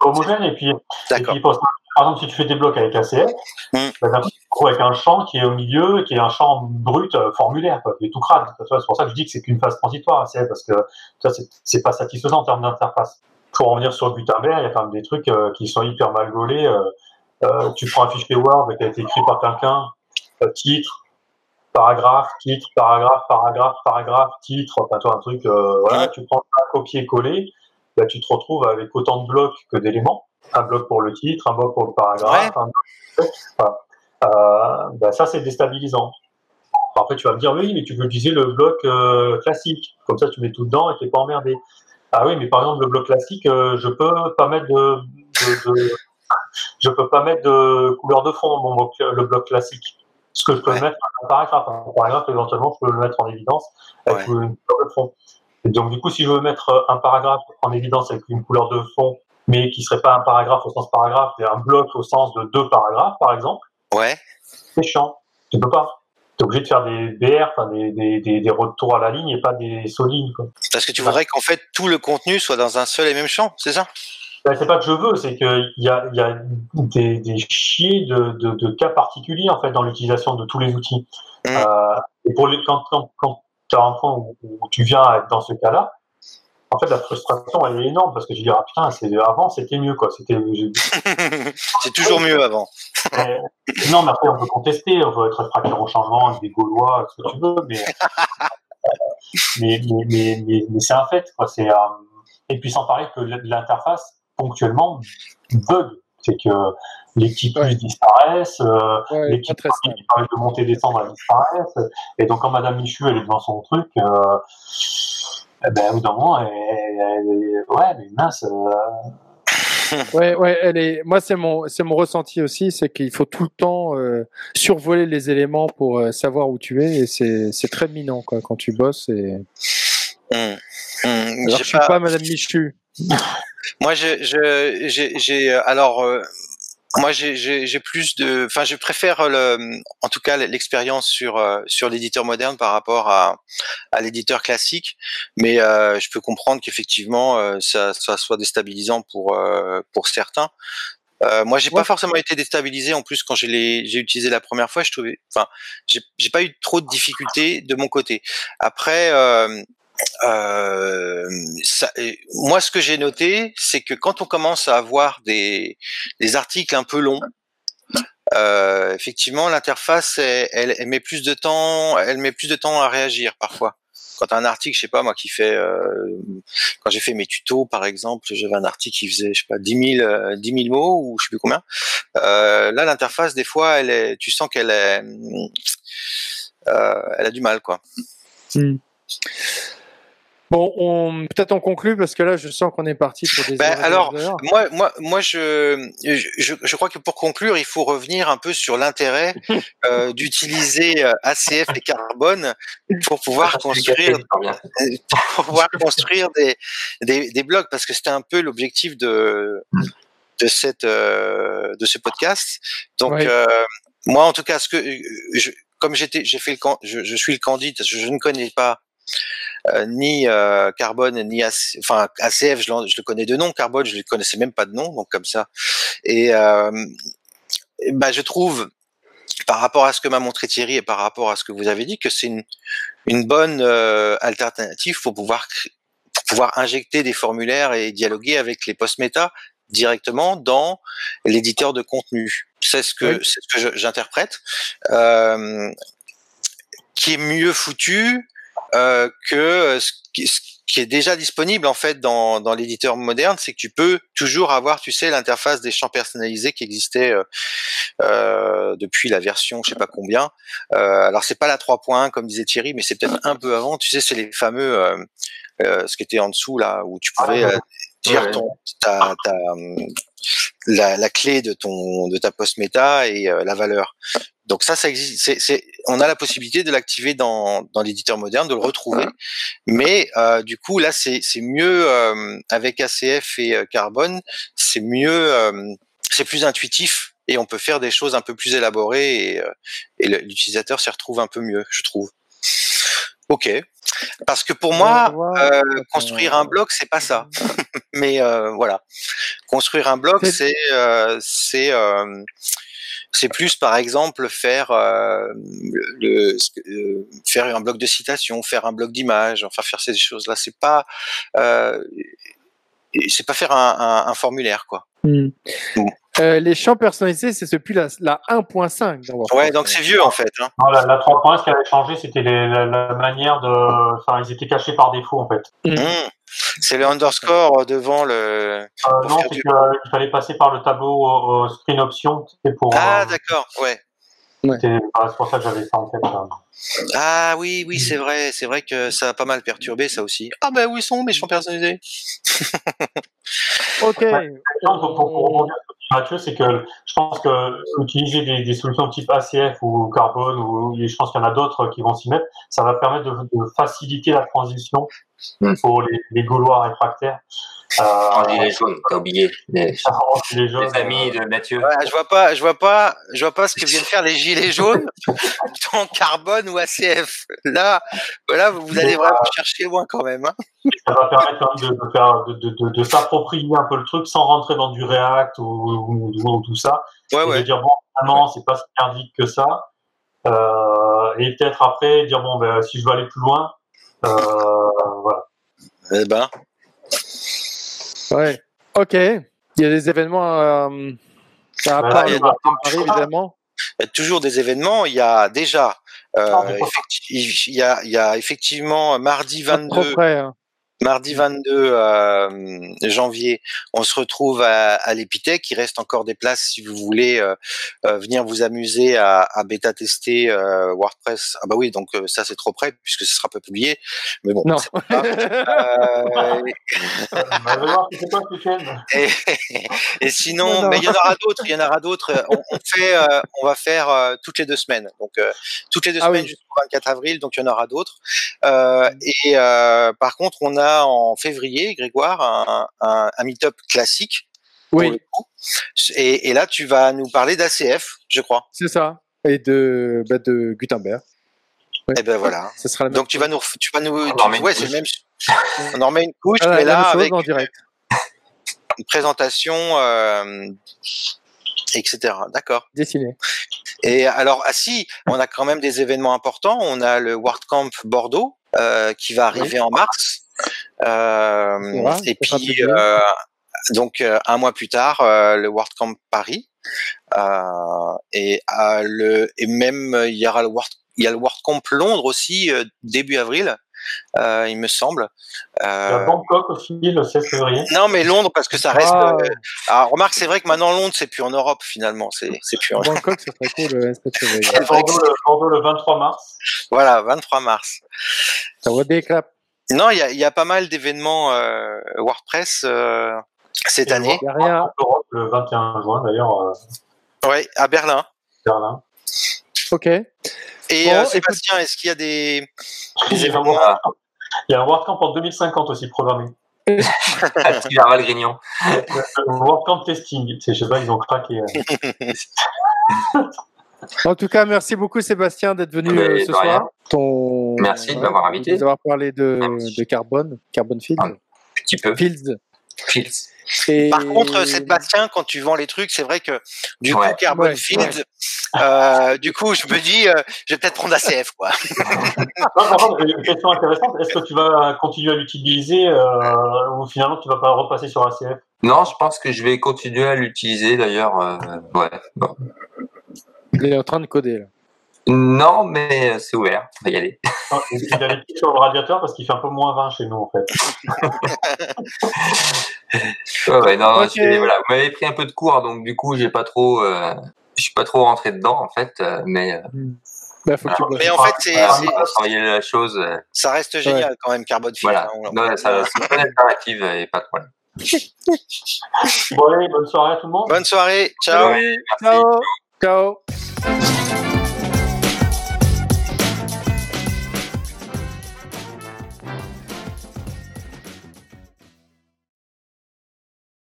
Speaker 4: Homogène et puis, et puis par exemple, si tu fais des blocs avec ACF, mm. bah, tu te retrouves avec un champ qui est au milieu, qui est un champ brut euh, formulaire, quoi, qui est tout crade. C'est pour ça que je dis que c'est qu'une phase transitoire, ACF, parce que ça, c'est pas satisfaisant en termes d'interface. Pour en venir sur Gutenberg, il y a quand même des trucs euh, qui sont hyper mal gaulés. Euh, tu prends un fichier Word qui a été écrit par quelqu'un, titre, paragraphe, titre, paragraphe, paragraphe, paragraphe, titre, enfin toi un truc, voilà, tu prends un copier-coller, là tu te retrouves avec autant de blocs que d'éléments un bloc pour le titre, un bloc pour le paragraphe. Euh, ben ça, c'est déstabilisant. Après, tu vas me dire, oui, mais tu peux utiliser le bloc euh, classique. Comme ça, tu mets tout dedans et tu n'es pas emmerdé. Ah oui, mais par exemple, le bloc classique, euh, je peux pas mettre de, je peux pas mettre de couleur de fond dans mon le bloc classique. Ce que je peux mettre un paragraphe. Un paragraphe, éventuellement, je peux le mettre en évidence avec une couleur de fond. Donc, du coup, si je veux mettre un paragraphe en évidence avec une couleur de fond mais qui serait pas un paragraphe au sens paragraphe, mais un bloc au sens de deux paragraphes, par exemple.
Speaker 3: Ouais.
Speaker 4: C'est chiant. Tu peux pas. Tu es obligé de faire des BR, enfin des, des, des, retours à la ligne et pas des solignes. Quoi.
Speaker 3: Parce que tu voudrais qu'en fait tout le contenu soit dans un seul et même champ, c'est ça?
Speaker 4: Ben, C'est pas que je veux, c'est qu'il y a, y a des, des chiers de, de, de, cas particuliers en fait dans l'utilisation de tous les outils. Mmh. Euh, et pour les, quand, quand, quand tu as un point où, où tu viens à être dans ce cas-là, en fait, la frustration, elle est énorme parce que je dis, ah putain, avant, c'était mieux, quoi. C'était,
Speaker 3: c'est toujours mieux avant.
Speaker 4: non, mais après, on peut contester, on peut être réfractaire au changement des Gaulois, ce que tu veux, mais, mais, mais, mais, mais, c'est un fait, quoi. C'est, euh, et puis, sans parler que l'interface, ponctuellement, bug. C'est que les petits plus disparaissent, euh, les petits qui permettent de monter et descendre disparaissent. Et donc, quand Madame Michu, elle est devant son truc, euh, eh ben, au bout d'un moment, ouais, mais mince. Euh.
Speaker 1: ouais, ouais, elle est. Moi, c'est mon, c'est mon ressenti aussi, c'est qu'il faut tout le temps euh, survoler les éléments pour euh, savoir où tu es, et c'est, c'est très minant, quoi, quand tu bosses. Et... Mmh. Mmh. alors, je suis pas... Madame Michu.
Speaker 3: Moi, je, je, j'ai, j'ai, alors, moi, j'ai plus de, enfin, je préfère le, en tout cas l'expérience sur euh, sur l'éditeur moderne par rapport à, à l'éditeur classique, mais euh, je peux comprendre qu'effectivement euh, ça, ça, soit déstabilisant pour pour certains. Euh, moi, j'ai pas forcément été déstabilisé. En plus, quand j'ai j'ai utilisé la première fois, je trouvais, enfin, j'ai pas eu trop de difficultés de mon côté. Après, euh, euh, moi, ce que j'ai noté, c'est que quand on commence à avoir des, articles un peu longs, euh, effectivement, l'interface, elle, met plus de temps, elle met plus de temps à réagir parfois. Quand un article, je sais pas moi, qui fait, euh, quand j'ai fait mes tutos, par exemple, j'avais un article qui faisait, je sais pas, 10 000, 10 000 mots ou je sais plus combien. Là, l'interface, des fois, elle est, tu sens qu'elle est, elle a du mal, quoi. Hmm.
Speaker 1: Bon, on, peut-être on conclut parce que là, je sens qu'on est parti pour des.
Speaker 3: Ben, alors, moi, moi, moi, je, je, je, crois que pour conclure, il faut revenir un peu sur l'intérêt euh, d'utiliser euh, ACF et carbone pour pouvoir construire, pour pouvoir construire des, des, des blocs, parce que c'était un peu l'objectif de de cette euh, de ce podcast. Donc, euh, moi, en tout cas, ce que je, comme j'étais, j'ai fait le, je, je suis le candidat, je, je ne connais pas euh, ni euh, Carbone ni enfin ACF, je, je, le connais de nom. Carbone, je ne connaissais même pas de nom, donc comme ça. Et, euh, bah, je trouve, par rapport à ce que m'a montré Thierry et par rapport à ce que vous avez dit, que c'est une, une bonne alternative pour pouvoir pour pouvoir injecter des formulaires et dialoguer avec les post-méta directement dans l'éditeur de contenu. C'est ce que c'est ce que j'interprète, euh, qui est mieux foutu euh, que euh, ce qui, est déjà disponible en fait dans, dans l'éditeur moderne, c'est que tu peux toujours avoir, tu sais, l'interface des champs personnalisés qui existait euh, euh depuis la version, je sais pas combien. Euh, alors c'est pas la 3.1 comme disait Thierry, mais c'est peut-être un peu avant. Tu sais, c'est les fameux, euh, ce qui était en dessous là, où tu pouvais ah, dire ton, ta, ta, la, la, clé de ton de ta post méta et la valeur. Donc ça, ça existe. C'est, on a la possibilité de l'activer dans, dans l'éditeur moderne, de le retrouver. Mais euh, du coup, là, c'est, c'est mieux euh, avec ACF et euh, Carbone. C'est mieux, c'est plus intuitif et on peut faire des choses un peu plus élaborées et, et l'utilisateur s'y retrouve un peu mieux, je trouve. Ok. Parce que pour moi, construire un bloc, c'est pas ça. Mais voilà. Construire un bloc, c'est c'est c'est plus, par exemple, faire euh, le, euh, faire un bloc de citation, faire un bloc d'image, enfin faire ces choses-là. C'est pas euh, c'est pas faire un, un, formulaire, quoi.
Speaker 1: Hmm. Euh, les champs personnalisés, c'est depuis la, la 1.5.
Speaker 3: Ouais, donc c'est vieux en fait. Hein.
Speaker 4: la, la 3.1, ce qui avait changé, c'était la, la, manière de. Enfin, ils étaient cachés par défaut en fait.
Speaker 3: Hmm. C'est le underscore devant le.
Speaker 4: Euh, non, c'est qu'il fallait passer par le tableau au, screen option.
Speaker 3: Pour, ah, euh, d'accord, ouais.
Speaker 4: C'est pour ça que j'avais ça en tête.
Speaker 3: Ah oui, oui, c'est vrai, c'est vrai que ça a pas mal perturbé ça aussi. Ah ben où ils sont mes champs personnalisés?
Speaker 1: Ok.
Speaker 4: pour, pour, Mathieu, c'est que je pense que utiliser des, des, solutions type ACF ou carbone, ou je pense qu'il y en a d'autres qui vont s'y mettre, ça va permettre de, de faciliter la transition pour les, les Gaulois réfractaires.
Speaker 2: Euh, en gilet jaune, t'as oublié. Les, les amis de Mathieu.
Speaker 3: je vois pas, je vois pas, je vois pas ce que viennent faire les gilets jaunes en carbone ou ACF. Là, voilà, vous allez vraiment chercher loin quand même. Hein.
Speaker 4: Ça va permettre de, de, faire, de, de, de s'approprier un peu le truc sans rentrer dans du React ou, ou, tout ça.
Speaker 3: Ouais, et
Speaker 4: de dire bon, finalement, c'est pas si merdique que ça. Euh, et peut-être après dire bon, ben, si je veux aller plus loin, euh, voilà.
Speaker 3: Eh ben,
Speaker 1: Ouais. Ok. Il y a des événements euh, à Paris, évidemment.
Speaker 3: Il y a toujours des événements. Il y a déjà, euh, ah, il, y a, il y a effectivement mardi 22. Mardi 22 euh, janvier, on se retrouve à, à l'Épithèque. Il reste encore des places si vous voulez euh, euh, venir vous amuser à, à bêta tester WordPress. Ah bah oui, donc ça c'est trop près puisque ce sera pas publié. Mais bon.
Speaker 1: Non.
Speaker 3: et, et, sinon, mais il y en aura d'autres. Il y en aura d'autres. On, on, fait, on va faire toutes les deux semaines. Donc toutes les deux ah semaines 24 avril. Donc il y en aura d'autres. et par contre, on a en février, Grégoire, un, un, un meet-up classique.
Speaker 1: Oui.
Speaker 3: Et, et, là, tu vas nous parler d'ACF, je crois.
Speaker 1: C'est ça. Et de, bah, de Gutenberg.
Speaker 3: Et eh ben voilà.
Speaker 1: Ça sera
Speaker 3: Donc tu vas nous, tu vas nous, on ouais, c'est même. On en met une couche, ah, mais là avec
Speaker 1: en direct.
Speaker 3: une présentation, euh, etc. D'accord.
Speaker 1: Dessiné.
Speaker 3: Et alors, ah si, on a quand même des événements importants. On a le WordCamp Bordeaux euh, qui va arriver en mars. Euh, et puis, euh, donc euh, un mois plus tard, le World Camp Paris. et, le, et même il y aura le World, il y a le World Camp Londres aussi début avril. Euh, il me semble.
Speaker 4: Euh... Bangkok aussi, le 16 février.
Speaker 3: Non, mais Londres, parce que ça reste. Ah. Alors, remarque, c'est vrai que maintenant Londres, c'est plus en Europe finalement. C'est, c'est plus en...
Speaker 1: Bangkok, c'est très cool le 16 février.
Speaker 4: Bordeaux, le, Bordeaux le 23 mars.
Speaker 3: Voilà, 23 mars.
Speaker 1: Ça va des claps.
Speaker 3: Non, il y a, y a, pas mal d'événements euh, WordPress euh, cette année.
Speaker 1: Il y a rien.
Speaker 4: Europe le 21 juin d'ailleurs. Euh...
Speaker 3: Oui, à Berlin.
Speaker 4: Berlin.
Speaker 1: Ok.
Speaker 3: Et bon, euh, Sébastien, est-ce qu'il y a des, des événements
Speaker 4: Il y a un WordCamp en 2050 aussi programmé.
Speaker 2: Il a mal grignon.
Speaker 4: WordCamp testing. Je sais pas, ils ont craqué.
Speaker 1: Euh. En tout cas, merci beaucoup Sébastien d'être venu Mais euh, ce soir.
Speaker 2: Ton... Merci de m'avoir invité.
Speaker 1: D'avoir parlé de, de carbone, carbone field. Un
Speaker 2: petit peu.
Speaker 1: Fields.
Speaker 3: Et... Par contre, Sébastien, quand tu vends les trucs, c'est vrai que du coup, Carbon ouais, Field, ouais. Euh, du coup, je me dis, euh, je vais peut-être prendre ACF, quoi.
Speaker 4: non, une question intéressante. Est-ce que tu vas continuer à l'utiliser euh, ou finalement tu vas pas repasser sur ACF
Speaker 2: Non, je pense que je vais continuer à l'utiliser d'ailleurs. Euh, ouais. Bon.
Speaker 1: Il est en train de coder là.
Speaker 2: Non, mais c'est ouvert, on va y aller.
Speaker 4: Il a les pieds sur le radiateur parce qu'il fait un peu moins 20 chez nous en fait.
Speaker 2: ouais, non, okay. voilà, vous m'avez pris un peu de cours, donc du coup, j'ai pas trop, euh, je suis pas trop rentré dedans en fait, euh, mais. Euh,
Speaker 1: bah, faut
Speaker 3: voilà. Mais en fait, c'est. Voilà,
Speaker 2: travailler la chose. Euh,
Speaker 3: ça reste génial ouais. quand même, Carbone.
Speaker 2: Voilà, hein, non, ça, c'est une alternative et pas de problème.
Speaker 4: bon, allez, bonne soirée à tout le monde.
Speaker 3: Bonne soirée, ciao.
Speaker 1: Ciao. ciao.